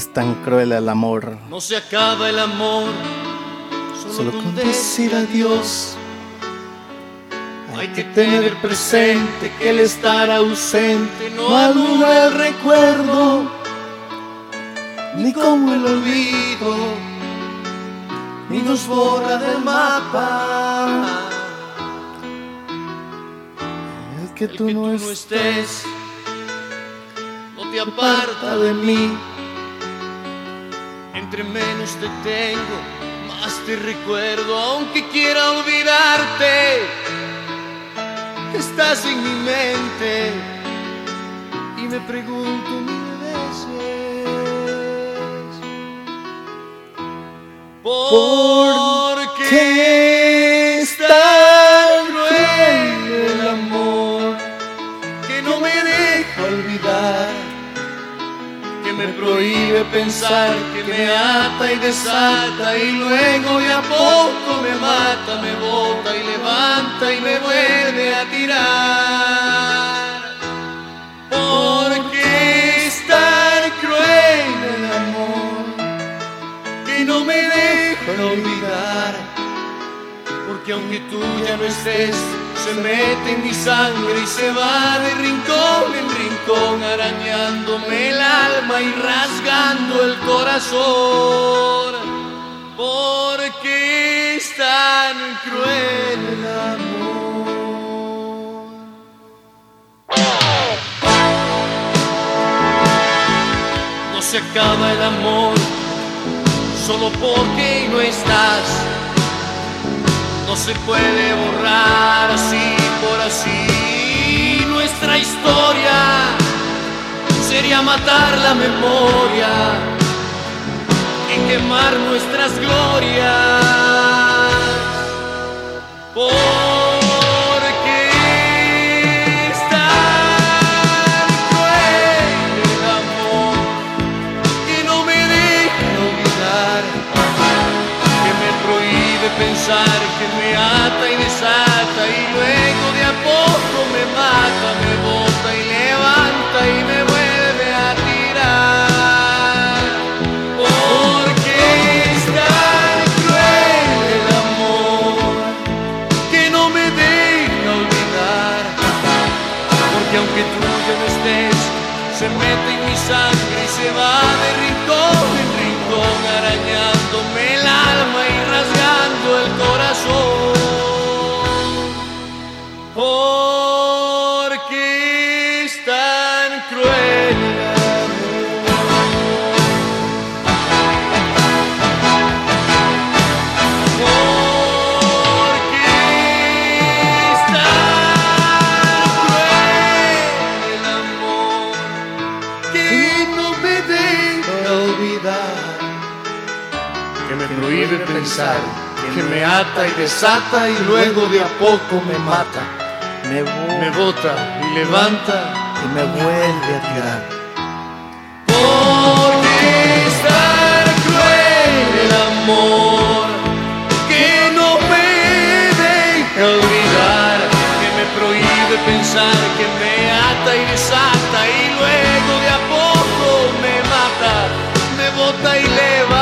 Es tan cruel el amor? No se acaba el amor Solo solo con con decir adiós. Hay que tener presente que el estar ausente no anula el recuerdo, ni como el olvido, ni nos borra del mapa. El que tú no estés no te aparta de mí. Te tengo, más te recuerdo, aunque quiera olvidarte. Estás en mi mente y me pregunto y desata y luego de a poco me mata, me bota y levanta y me vuelve a tirar. Porque es tan cruel el amor que no me deja olvidar. Porque aunque tú ya no estés, se mete en mi sangre y se va de rincón rincón, arañándome el alma y rasgando el corazón. Porque es tan cruel el amor. No se acaba el amor solo porque no estás no se puede borrar así por así nuestra historia. Sería matar la memoria y quemar nuestras glorias. Prohíbe pensar, que me ata y desata y luego que me ata y desata y luego de a poco me mata, Me, me bota y levanta y me vuelve a tirar. Porque es tan cruel el amor que no me deja olvidar, que me prohíbe pensar, que me ata y desata y luego de a poco me mata, me bota y levanta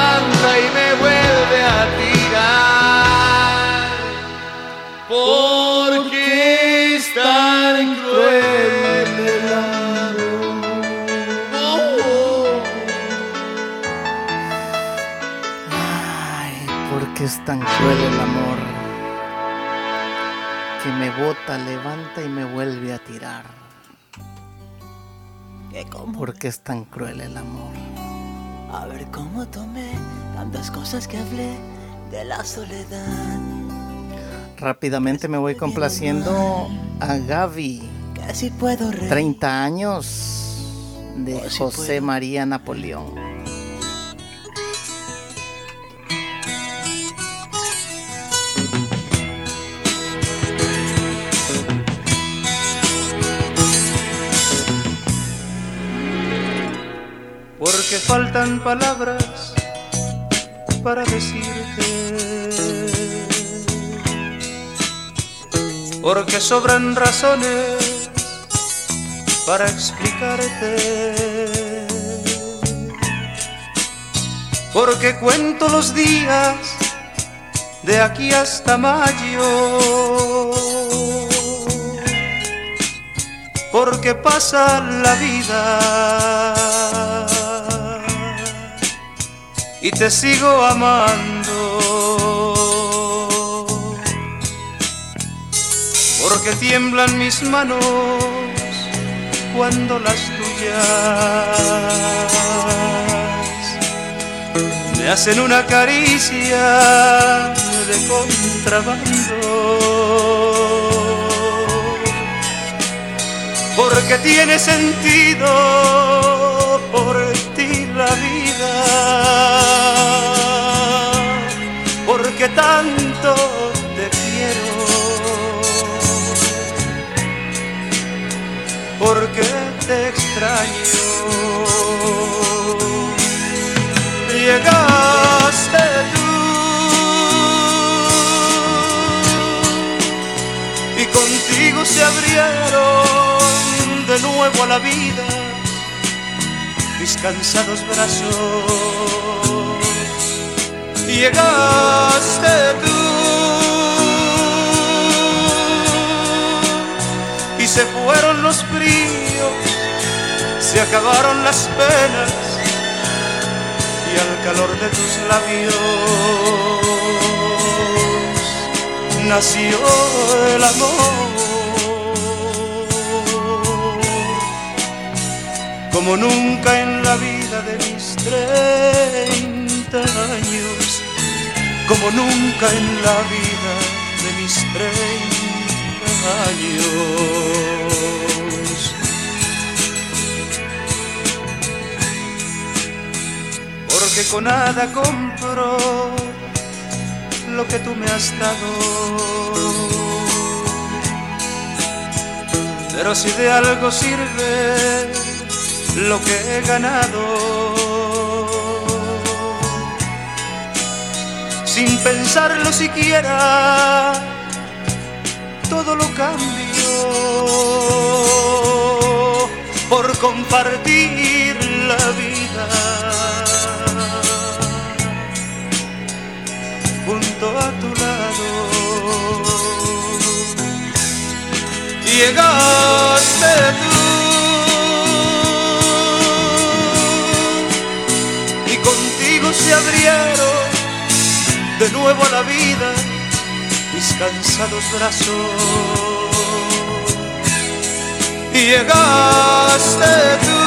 tan cruel el amor? Que me bota, levanta y me vuelve a tirar. Como ¿Por qué es tan cruel el amor? A ver cómo tomé tantas cosas que hablé de la soledad. Rápidamente me voy complaciendo a Gaby. Que si puedo reír. 30 años de sí José. María Napoleón. Faltan palabras para decirte. Porque sobran razones para explicarte. Porque cuento los días de aquí hasta mayo. Porque pasa la vida y te sigo amando. Porque tiemblan mis manos cuando las tuyas me hacen una caricia de contrabando. Porque tiene sentido por ti la vida. Porque tanto te quiero. Porque te extraño. Llegaste tú y contigo se abrieron de nuevo a la vida mis cansados brazos. Llegaste tú y se fueron los fríos, se acabaron las penas y al calor de tus labios nació el amor. Como nunca en la vida de mis treinta años, como nunca en la vida de mis treinta años. porque con nada compro lo que tú me has dado. Pero si de algo sirve lo que he ganado, sin pensarlo siquiera, todo lo cambio por compartir la vida. junto a tu lado. Llegaste tú de nuevo a la vida mis cansados brazos. Y llegaste tú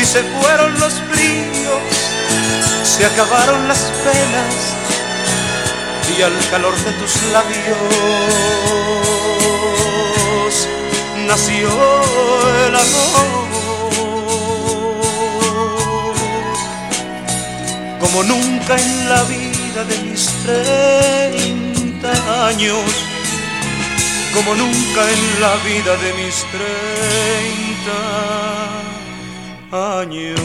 y se fueron los fríos, se acabaron las penas y al calor de tus labios nació el amor. Como nunca en la vida de mis treinta años, como nunca en la vida de mis treinta años.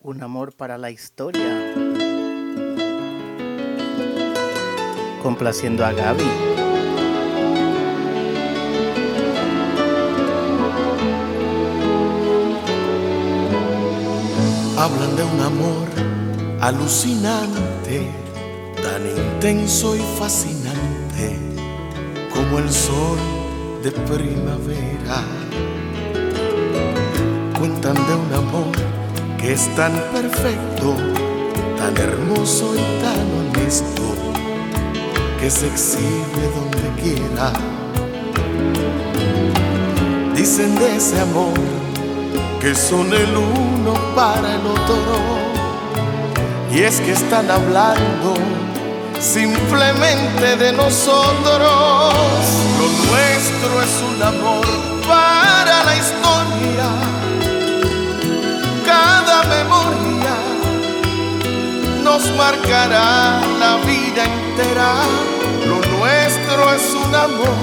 Un amor para la historia. Complaciendo a Gaby. Hablan de un amor alucinante, tan intenso y fascinante como el sol de primavera. Cuentan de un amor que es tan perfecto, tan hermoso y tan honesto, que se exhibe donde quiera. Dicen de ese amor que son el uno para el otro. Y es que están hablando simplemente de nosotros. Lo nuestro es un amor para la historia. Cada memoria nos marcará la vida entera. Lo nuestro es un amor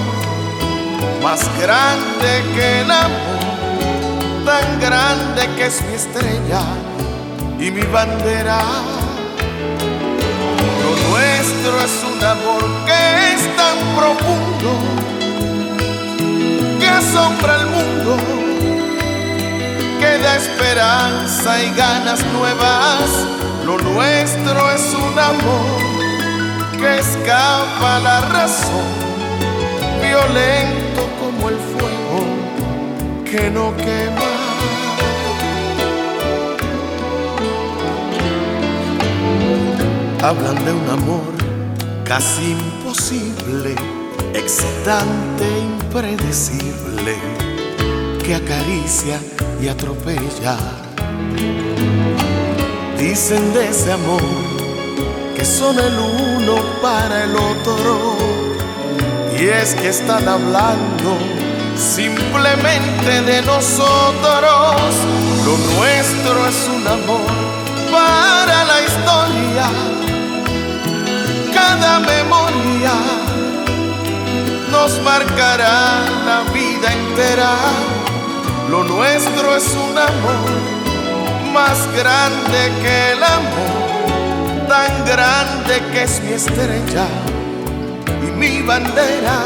más grande que el amor, tan grande que es mi estrella y mi bandera. Lo nuestro es un amor que es tan profundo que asombra al mundo, que da esperanza y ganas nuevas. Lo nuestro es un amor que escapa a la razón, violento como el fuego que no quema. Hablan de un amor casi imposible, excitante, impredecible, que acaricia y atropella. Dicen de ese amor que son el uno para el otro, y es que están hablando simplemente de nosotros. Lo nuestro es un amor para la historia cada memoria nos marcará la vida entera. Lo nuestro es un amor más grande que el amor, tan grande que es mi estrella y mi bandera.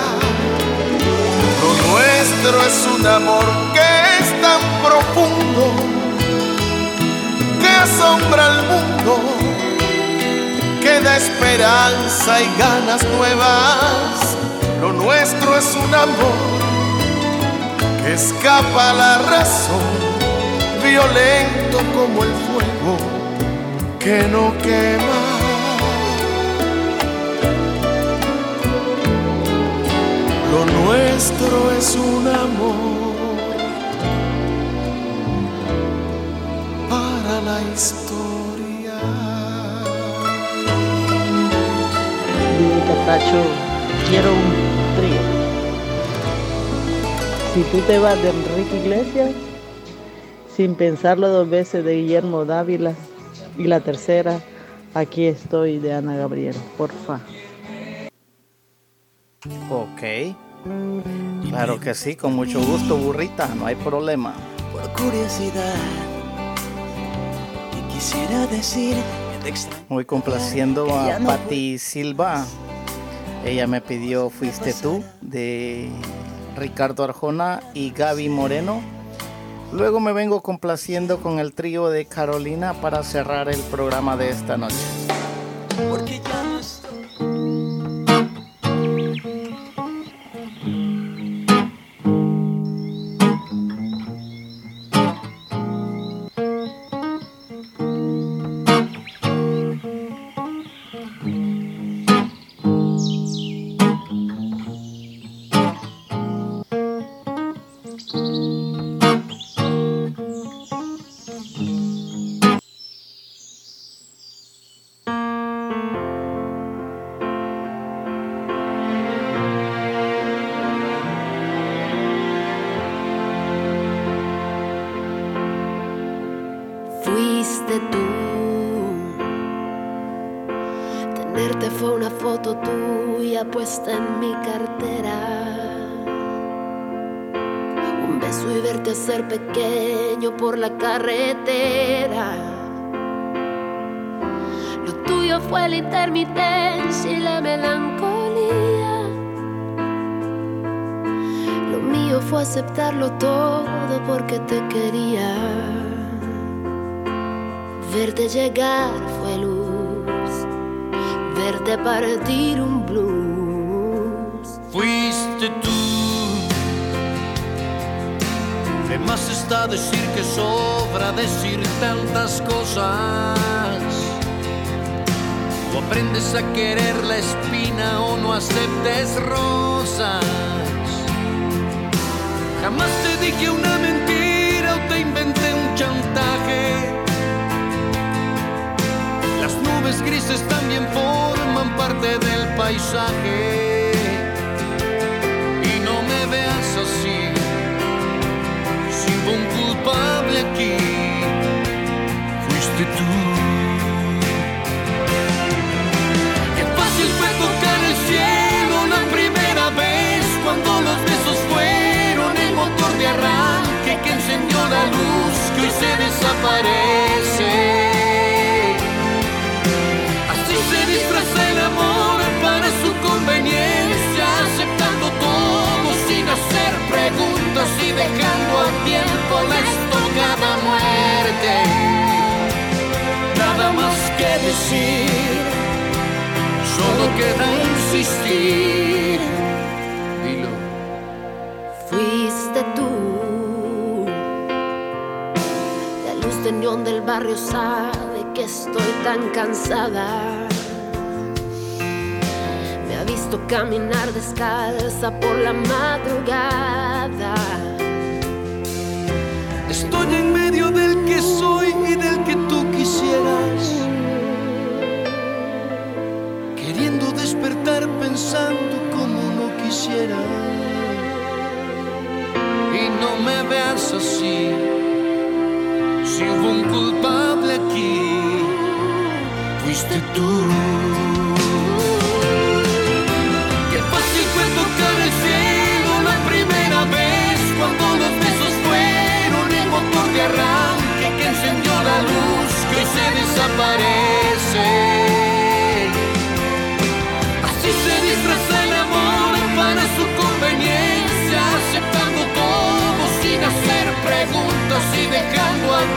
Lo nuestro es un amor que es tan profundo que asombra al mundo que da esperanza y ganas nuevas. Lo nuestro es un amor que escapa a la razón, violento como el fuego que no quema. Lo nuestro es un amor para la historia. Dile, Catacho, quiero un trío. Si tú te vas de Enrique Iglesias, sin pensarlo dos veces de Guillermo Dávila, y la tercera, aquí estoy de Ana Gabriel, porfa. Ok. Claro que sí, con mucho gusto, burrita, no hay problema. Por curiosidad, y quisiera decir que te extraño. Muy complaciendo a Patti Silva. Ella me pidió Fuiste tú de Ricardo Arjona y Gaby Moreno. Luego me vengo complaciendo con el trío de Carolina para cerrar el programa de esta noche.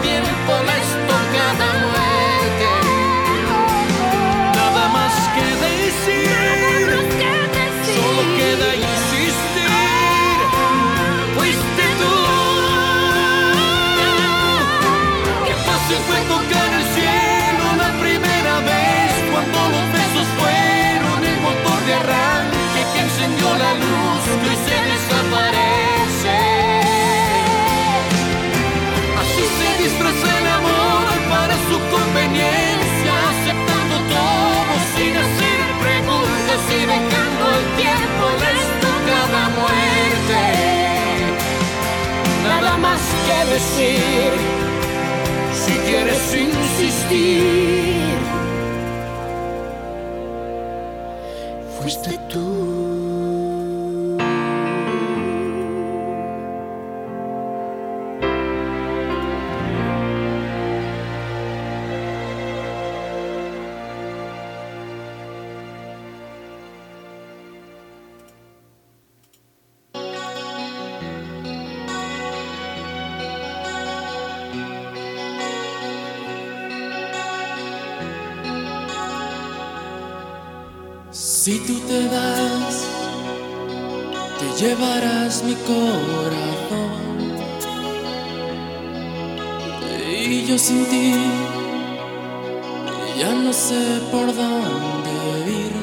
tiempo la estocada muere. decir si quieres insistir. corazón. Y yo sin ti ya no sé por dónde ir.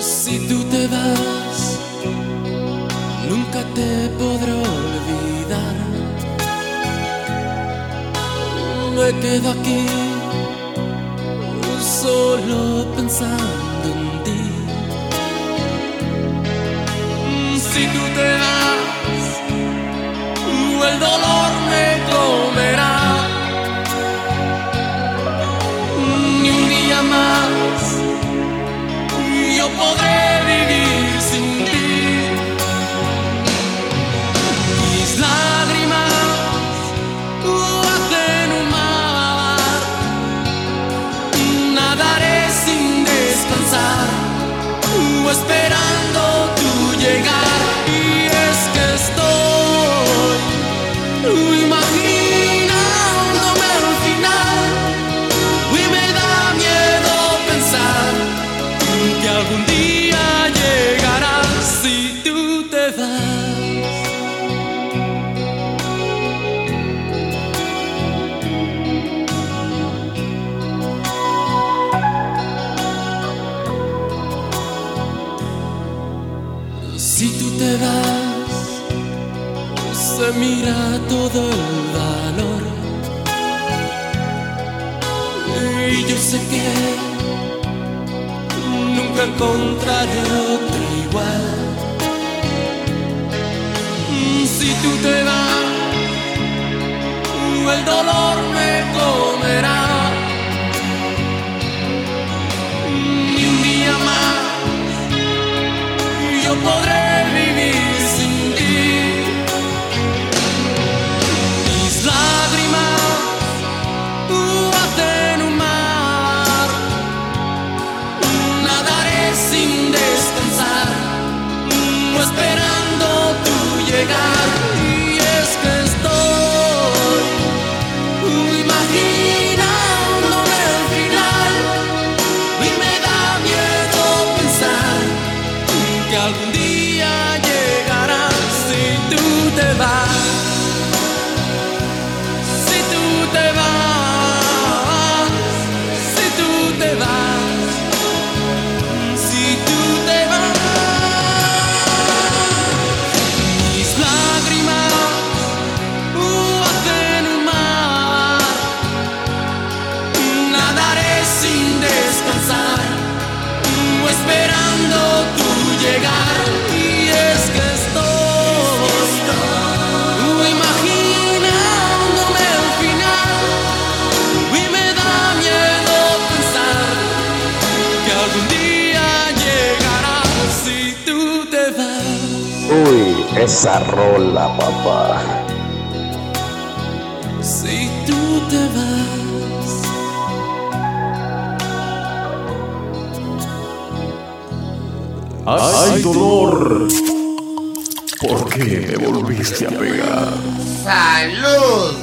Si tú te vas, nunca te podré olvidar. Me quedo aquí solo pensando. todo el valor. Y yo sé que nunca encontraré otro igual. Si tú te vas, el dolor me comerá. Y un día más yo podré. papá. Si tú te vas. ¡Ay, Ay dolor! ¿Por qué me volviste a pegar? ¡Salud!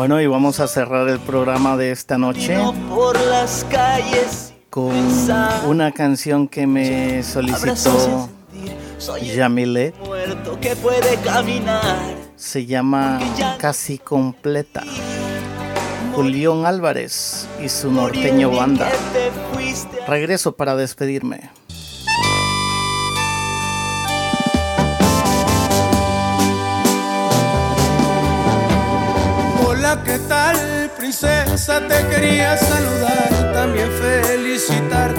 Bueno, y vamos a cerrar el programa de esta noche con una canción que me solicitó Yamilet. Muerto que puede caminar. Se llama Casi Completa. Julián Álvarez y su norteño banda. Regreso para despedirme. Te quería saludar, también felicitar.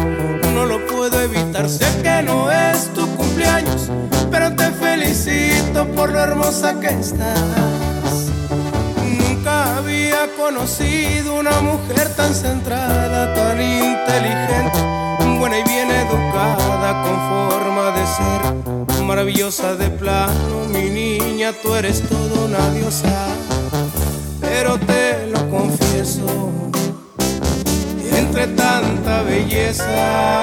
No lo puedo evitar, sé que no es tu cumpleaños, pero te felicito por lo hermosa que estás. Nunca había conocido una mujer tan centrada, tan inteligente, buena y bien educada, con forma de ser, maravillosa de plano. Mi niña, tú eres toda una diosa pero te entre tanta belleza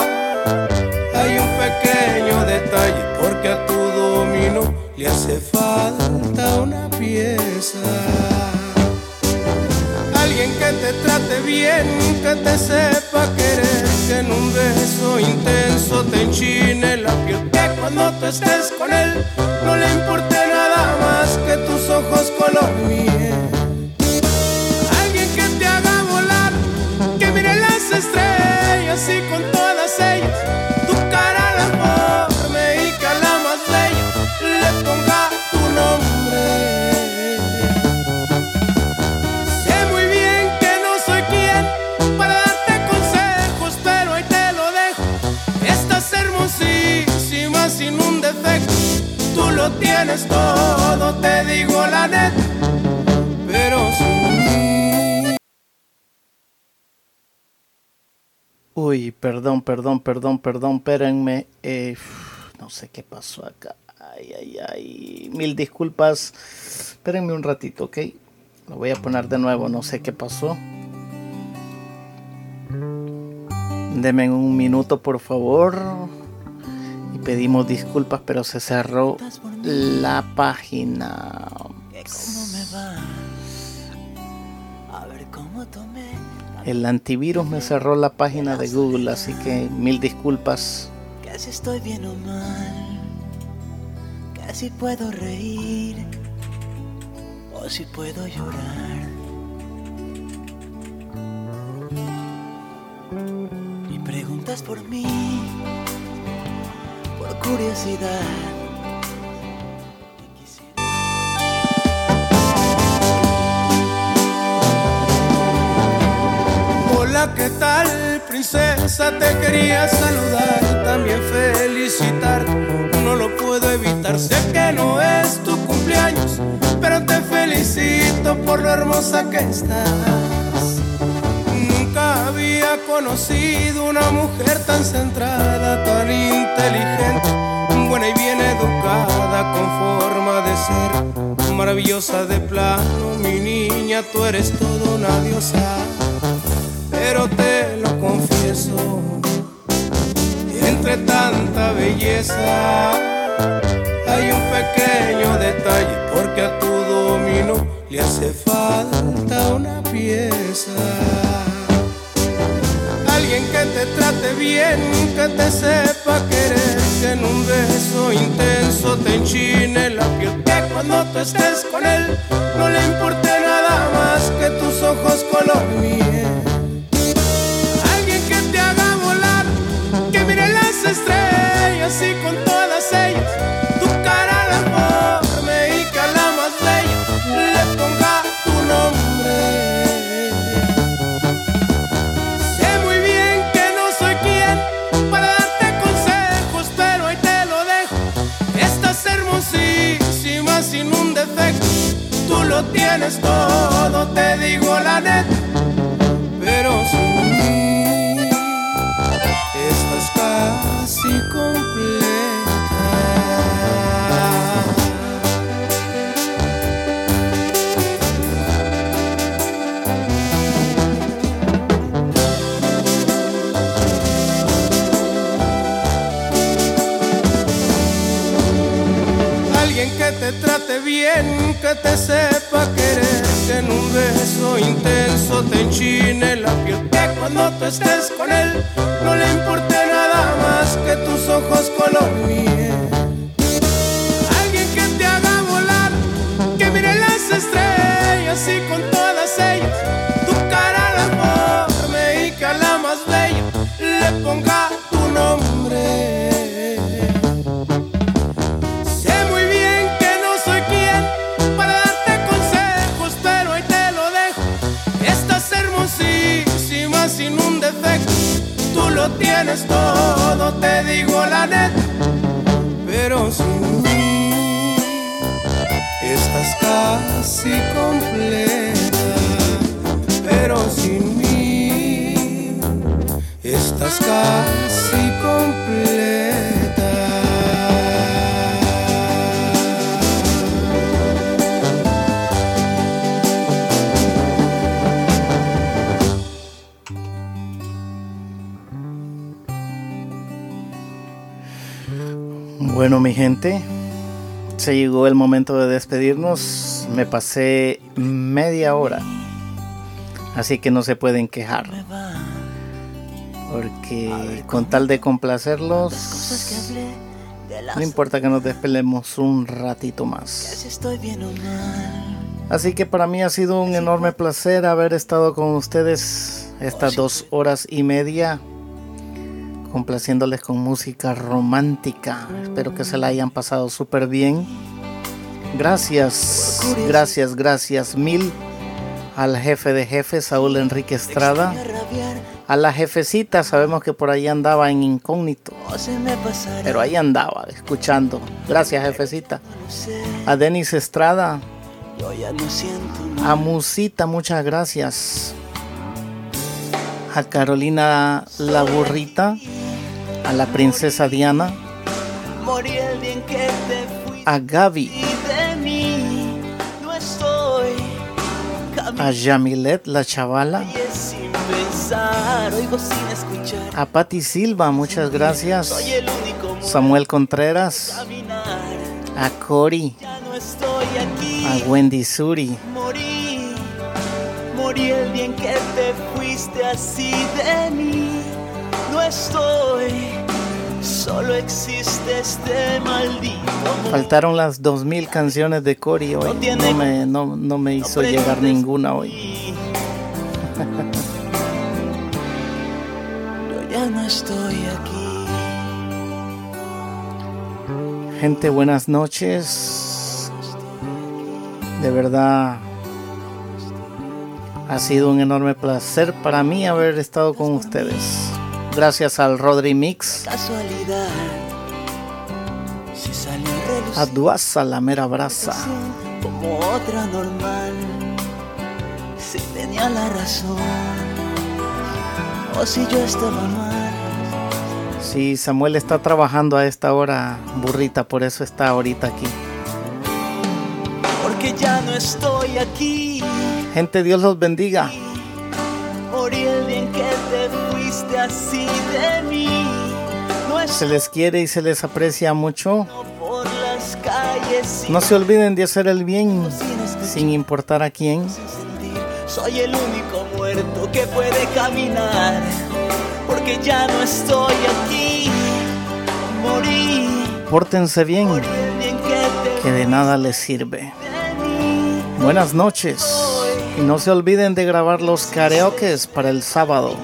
hay un pequeño detalle, porque a tu dominó le hace falta una pieza. Alguien que te trate bien, que te sepa querer, que en un beso intenso te enchine la piel, que cuando tú estés con él no le importe nada más que tus ojos color miel. ellas y con todas ellas tu cara la forme y que a la más bella le ponga tu nombre. Sé muy bien que no soy quien para darte consejos, pero ahí te lo dejo. Estás hermosísima sin un defecto, tú lo tienes todo, te digo la neta. Uy, perdón, perdón, perdón, perdón, espérenme. Eh, no sé qué pasó acá. Ay, ay, ay. Mil disculpas. Espérenme un ratito, ¿ok? Lo voy a poner de nuevo, no sé qué pasó. Deme un minuto, por favor. Y pedimos disculpas, pero se cerró la página. El antivirus me cerró la página de Google, así que mil disculpas. Que si estoy bien o mal, que si puedo reír o si puedo llorar. Y preguntas por mí, por curiosidad. ¿Qué tal, princesa? Te quería saludar, también felicitar. No lo puedo evitar, sé que no es tu cumpleaños, pero te felicito por lo hermosa que estás. Nunca había conocido una mujer tan centrada, tan inteligente, buena y bien educada, con forma de ser, maravillosa de plano. Mi niña, tú eres toda una diosa pero te lo confieso, entre tanta belleza hay un pequeño detalle, porque a tu domino le hace falta una pieza. Alguien que te trate bien, que te sepa querer, que en un beso intenso te enchine la piel, que cuando tú estés con él no le importe nada más que tus ojos color miel. Y con todas ellas tu cara la forme y que a la más bella le ponga tu nombre. Sé muy bien que no soy quien para darte consejos, pero ahí te lo dejo. Estás hermosísima sin un defecto, tú lo tienes todo, te digo la neta, casi completa. Alguien que te trate bien, que te sepa querer, que en un beso intenso te enchine la piel, que cuando tú estés con él no le importe ojos color Bueno, mi gente, se llegó el momento de despedirnos. Me pasé media hora, así que no se pueden quejar. Porque con tal de complacerlos, no importa que nos despelemos un ratito más. Si estoy bien o mal, Así que para mí ha sido un enorme placer haber estado con ustedes estas dos horas y media complaciéndoles con música romántica. Espero que se la hayan pasado súper bien. Gracias, gracias, gracias mil al jefe de jefes, Saúl Enrique Estrada, A la jefecita sabemos que por ahí andaba en incógnito. Pero ahí andaba, escuchando. Gracias, jefecita. A Denis Estrada. A Musita, muchas gracias. A Carolina la burrita. A la princesa Diana. A Gaby. A Yamilet, la chavala. A Patti Silva, muchas gracias. Samuel Contreras. A Cory. A Wendy Suri. Morí, morí el que te fuiste así de mí. No estoy, solo existe este maldito. Faltaron las 2000 canciones de Cory hoy. No me, no, no me hizo llegar ninguna hoy. Estoy aquí. Gente, buenas noches. De verdad ha sido un enorme placer para mí haber estado con ustedes. Gracias al Rodri Mix. A Duasa, la mera brasa. como otra normal. Si tenía la razón. O si yo estaba mal. Sí, Samuel está trabajando a esta hora, burrita, por eso está ahorita aquí. Porque ya no estoy aquí. Gente, Dios los bendiga. Morí el día en que te fuiste así de mí. No Se les quiere y se les aprecia mucho. por las calles. No se olviden de hacer el bien, sin importar a quién. Soy el único muerto que puede caminar. Porque ya no estoy aquí. Morí. Pórtense bien, que que de nada les sirve. Buenas noches. Y no se olviden de grabar los karaokes para el sábado.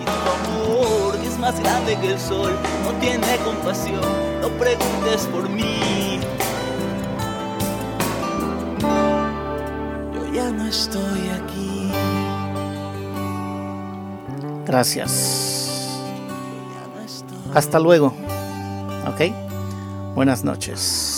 que es más grande que el sol. No tiene compasión. No preguntes por mí. Yo ya no estoy aquí. Gracias. Hasta luego. ¿Ok? Buenas noches.